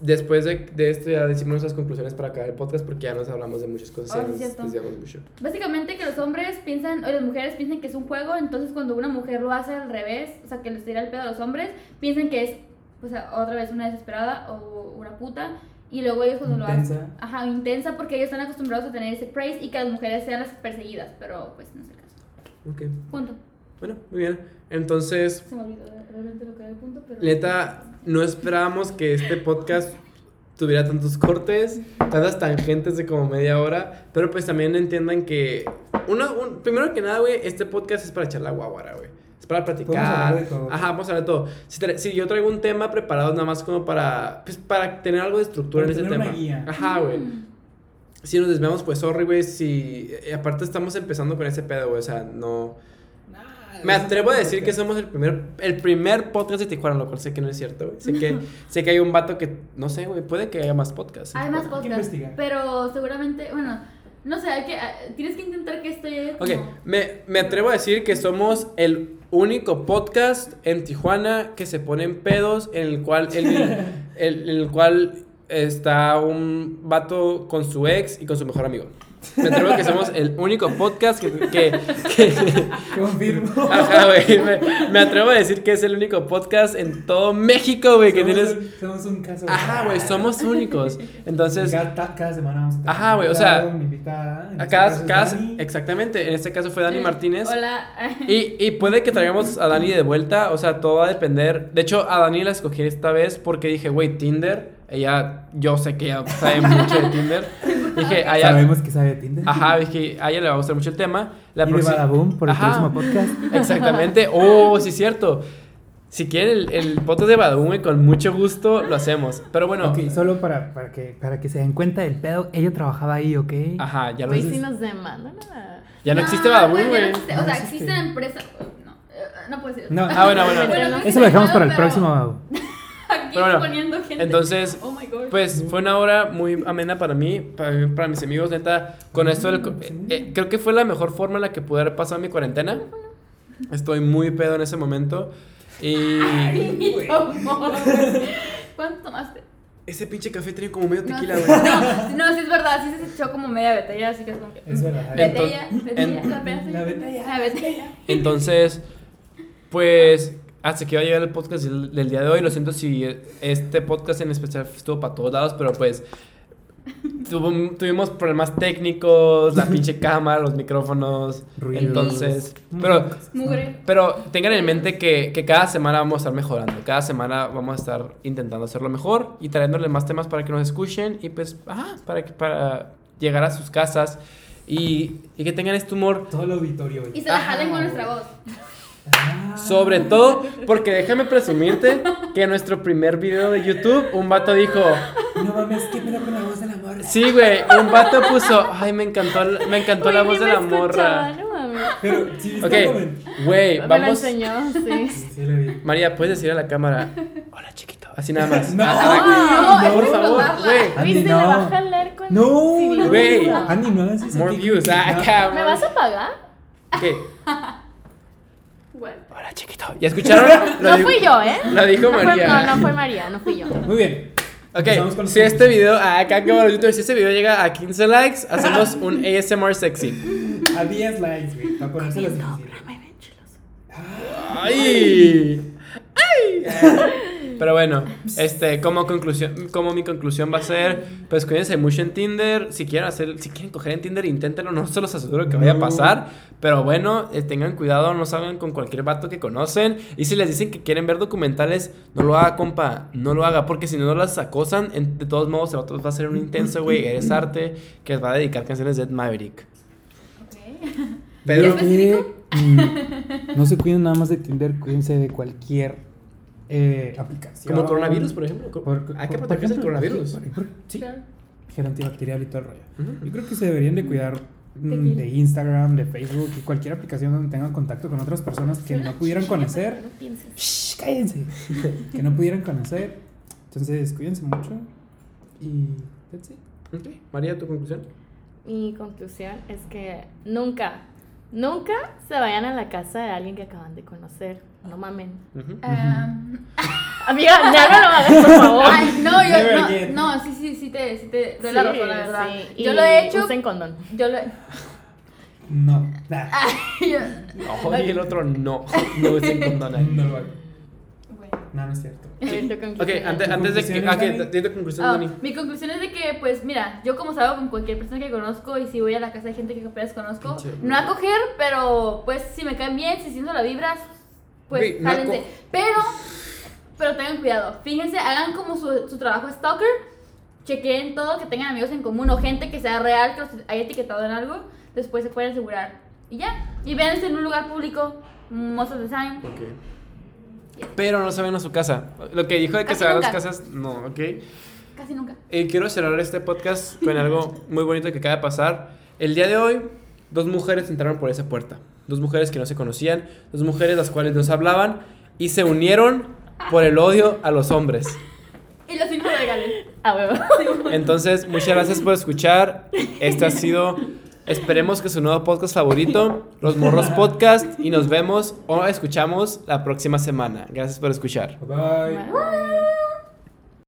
Después de, de esto ya decimos nuestras conclusiones para acabar el podcast porque ya nos hablamos de muchas cosas. Y sí, nos mucho. Básicamente que los hombres piensan, o las mujeres piensan que es un juego, entonces cuando una mujer lo hace al revés, o sea, que les tira el pedo a los hombres, piensan que es, pues, otra vez una desesperada o una puta, y luego ellos cuando lo Intensa. hacen, ajá, intensa, porque ellos están acostumbrados a tener ese praise y que las mujeres sean las perseguidas, pero pues no es el caso. Ok, Punto. bueno, muy bien. Entonces, Se me olvidó realmente lo que era el punto, pero... neta, no esperábamos que este podcast tuviera tantos cortes, tantas tangentes de como media hora, pero pues también entiendan que, uno, un- primero que nada, güey, este podcast es para echar la guaguara, güey. Es para platicar. hablar de todo. Ajá, vamos a hablar de todo. Si, tra- si yo traigo un tema preparado nada más como para, pues, para tener algo de estructura Para en ese una tema. guía. Ajá, güey. Mm. Si nos desviamos, pues sorry, güey. Si, y aparte estamos empezando con ese pedo, güey. O sea, no. Me atrevo a decir que somos el primer, el primer podcast de Tijuana, lo cual sé que no es cierto, güey. Sé que, sé que hay un vato que, no sé, güey, puede que haya más podcasts. Hay más podcasts, pero seguramente, bueno, No sé, hay que, ah, tienes que intentar que esto llegue Ok, me, me atrevo a decir que somos el único podcast en Tijuana que se pone en pedos, en el cual, el, el- en el cual está un vato con su ex y con su mejor amigo. Me atrevo a que somos el único podcast que... que, que- Confirmo. ajá, güey. Me, me atrevo a decir que es el único podcast en todo México, güey, que tienes... un- Somos un caso. Ajá, güey, somos únicos. Entonces... Cada, cada semana vamos a Ajá, güey, o sea, invitada. En A este cada, caso es cada- Dani. exactamente, en este caso fue Dani Martínez. Hola. Y, y puede que traigamos a Dani de vuelta, o sea, todo va a depender. De hecho, a Dani la escogí esta vez porque dije, güey, Tinder, ella, yo sé que ella sabe mucho de Tinder. Dije, a ella, Sabemos que sabe Tinder. ajá, dije, a ella le va a gustar mucho el tema. La y de próxima- Badaboom por el Ajá. próximo podcast. Exactamente, oh, sí es cierto. Si quieren el, el podcast de Badaboom, güey, con mucho gusto lo hacemos. Pero bueno, Ok, solo para, para, que, para que se den cuenta del pedo, ella trabajaba ahí, ¿ok? ajá, ya, lo, Güey, si nos demandan a... ya no existe No, Badaboom, ya no güey. existe, O No sea, existe. existe la empresa. No, eh, no puede ser. No. Ah, bueno, bueno. Bueno, Eso lo dejamos para el próximo. Aquí bueno, poniendo gente. entonces, Oh my god. Pues fue una hora muy amena para mí, para, para mis amigos, neta. Con esto, co- eh, eh, creo que fue la mejor forma en la que pude haber pasado mi cuarentena. Estoy muy pedo en ese momento. Y amor. ¿Cuánto tomaste? ese pinche café tenía como medio tequila, güey. no, no, sí es verdad, sí se echó como media botella, así que es como que. Es verdad. Botella, Entonces- botella, en- la botella. La botella. La botella. Entonces, pues hasta que iba a llegar el podcast del, del día de hoy. Lo siento si este podcast en especial estuvo para todos lados, pero pues tuvo- tuvimos problemas técnicos, la pinche cámara, los micrófonos. Ruidos. Entonces, pero Mugre. Pero tengan en mente que, que cada semana vamos a estar mejorando. Cada semana vamos a estar intentando hacerlo mejor y trayéndole más temas para que nos escuchen y pues, ajá, para, que, para llegar a sus casas y, y que tengan este humor. Todo el auditorio, Y se la jalen con nuestra voz. Ah. Sobre todo porque déjame presumirte que en nuestro primer video de YouTube un vato dijo, No mames, ¿qué pedo con la voz de la morra? sí, güey, un vato puso, ay, me encantó, me encantó la voz de la morra. No mames. Pero, sí, Ok, güey, Me lo vamos. enseñó, sí. Sí, sí, lo vi. María, ¿puedes decir a la cámara, hola chiquito? Así nada más. No, Ah, no, por es favor, robarla. güey. Andy, no. No, no, Güey. no. Andy, no hagas eso. More ¿Qué- views, ah, no. ¿Me vas a pagar? ¿Qué? Hola, chiquito. ¿Ya escucharon? Lo No dijo- fui yo, ¿eh? Lo dijo No fue- María. No, no fue María, no fui yo. Muy bien. Ok, con los si este video, ah, acá acaba los youtubers, si este video llega a 15 likes, hacemos un ASMR sexy. A 10 likes, güey. Para ponérselos difícil. ¡Ay! ¡Ay! Pero bueno, este, como conclusión, como mi conclusión va a ser, pues cuídense mucho en Tinder. Si quieren hacer, si quieren coger en Tinder, inténtenlo, no se los aseguro que vaya a pasar. Pero bueno, eh, tengan cuidado, no salgan con cualquier vato que conocen. Y si les dicen que quieren ver documentales, no lo haga, compa, no lo haga, porque si no las acosan, en- de todos modos, el vato va a ser un intenso, güey, eres arte, que va a dedicar canciones de Ed Maverick. Ok. Pedro, ¿Y mm, no se cuiden nada más de Tinder, cuídense de cualquier eh, aplicación. como coronavirus, por ejemplo. Por- Hay que protegerse del coronavirus. por- sí, gel antibacterial y todo el rollo. Yo creo que se deberían de cuidar mm, de Instagram, de Facebook y cualquier aplicación donde tengan contacto con otras personas que no pudieran conocer. No. Shh, cállense. que no pudieran conocer. Entonces, cuídense mucho. Y that's it. Ok, María, ¿tu conclusión? Mi conclusión es que nunca, nunca se vayan a la casa de alguien que acaban de conocer. No mamen. Um, Amiga, ya no lo hagas, por favor. ay, no, yo no, no, sí, sí, sí te, sí te doy la razón, la verdad. sí. Yo Y lo he hecho, Usen condón. yo lo he... No. Nah, yo- No, y el otro no. No usen condón ahí. no lo hago. No, no es cierto. Ok, antes, ¿Tu antes de que. Ah, que tu conclusión, Ah, Dani. mi conclusión es de que, pues, mira, yo como salgo con cualquier persona que conozco y si voy a la casa de gente que apenas conozco, Pinche- no a coger, pero pues si me caen bien, si siento la vibras, pues no jálense. co- Pero, pero tengan cuidado, fíjense, hagan como su, su trabajo stalker, chequeen todo, que tengan amigos en común o gente que sea real, que los haya etiquetado en algo, después se pueden asegurar. Y ya, y véanse en un lugar público, most of the time. Pero no se ven a su casa. Lo que dijo de que Casi se van a las casas, no, ok. Casi nunca. Eh, quiero cerrar este podcast con algo muy bonito que acaba de pasar. El día de hoy, dos mujeres entraron por esa puerta. Dos mujeres que no se conocían, dos mujeres las cuales nos hablaban y se unieron por el odio a los hombres. Y los hijos regalen. A huevo. Entonces, muchas gracias por escuchar. Este ha sido, esperemos que su nuevo podcast favorito, Los Morros Podcast, y nos vemos o escuchamos la próxima semana. Gracias por escuchar. Bye. Bye.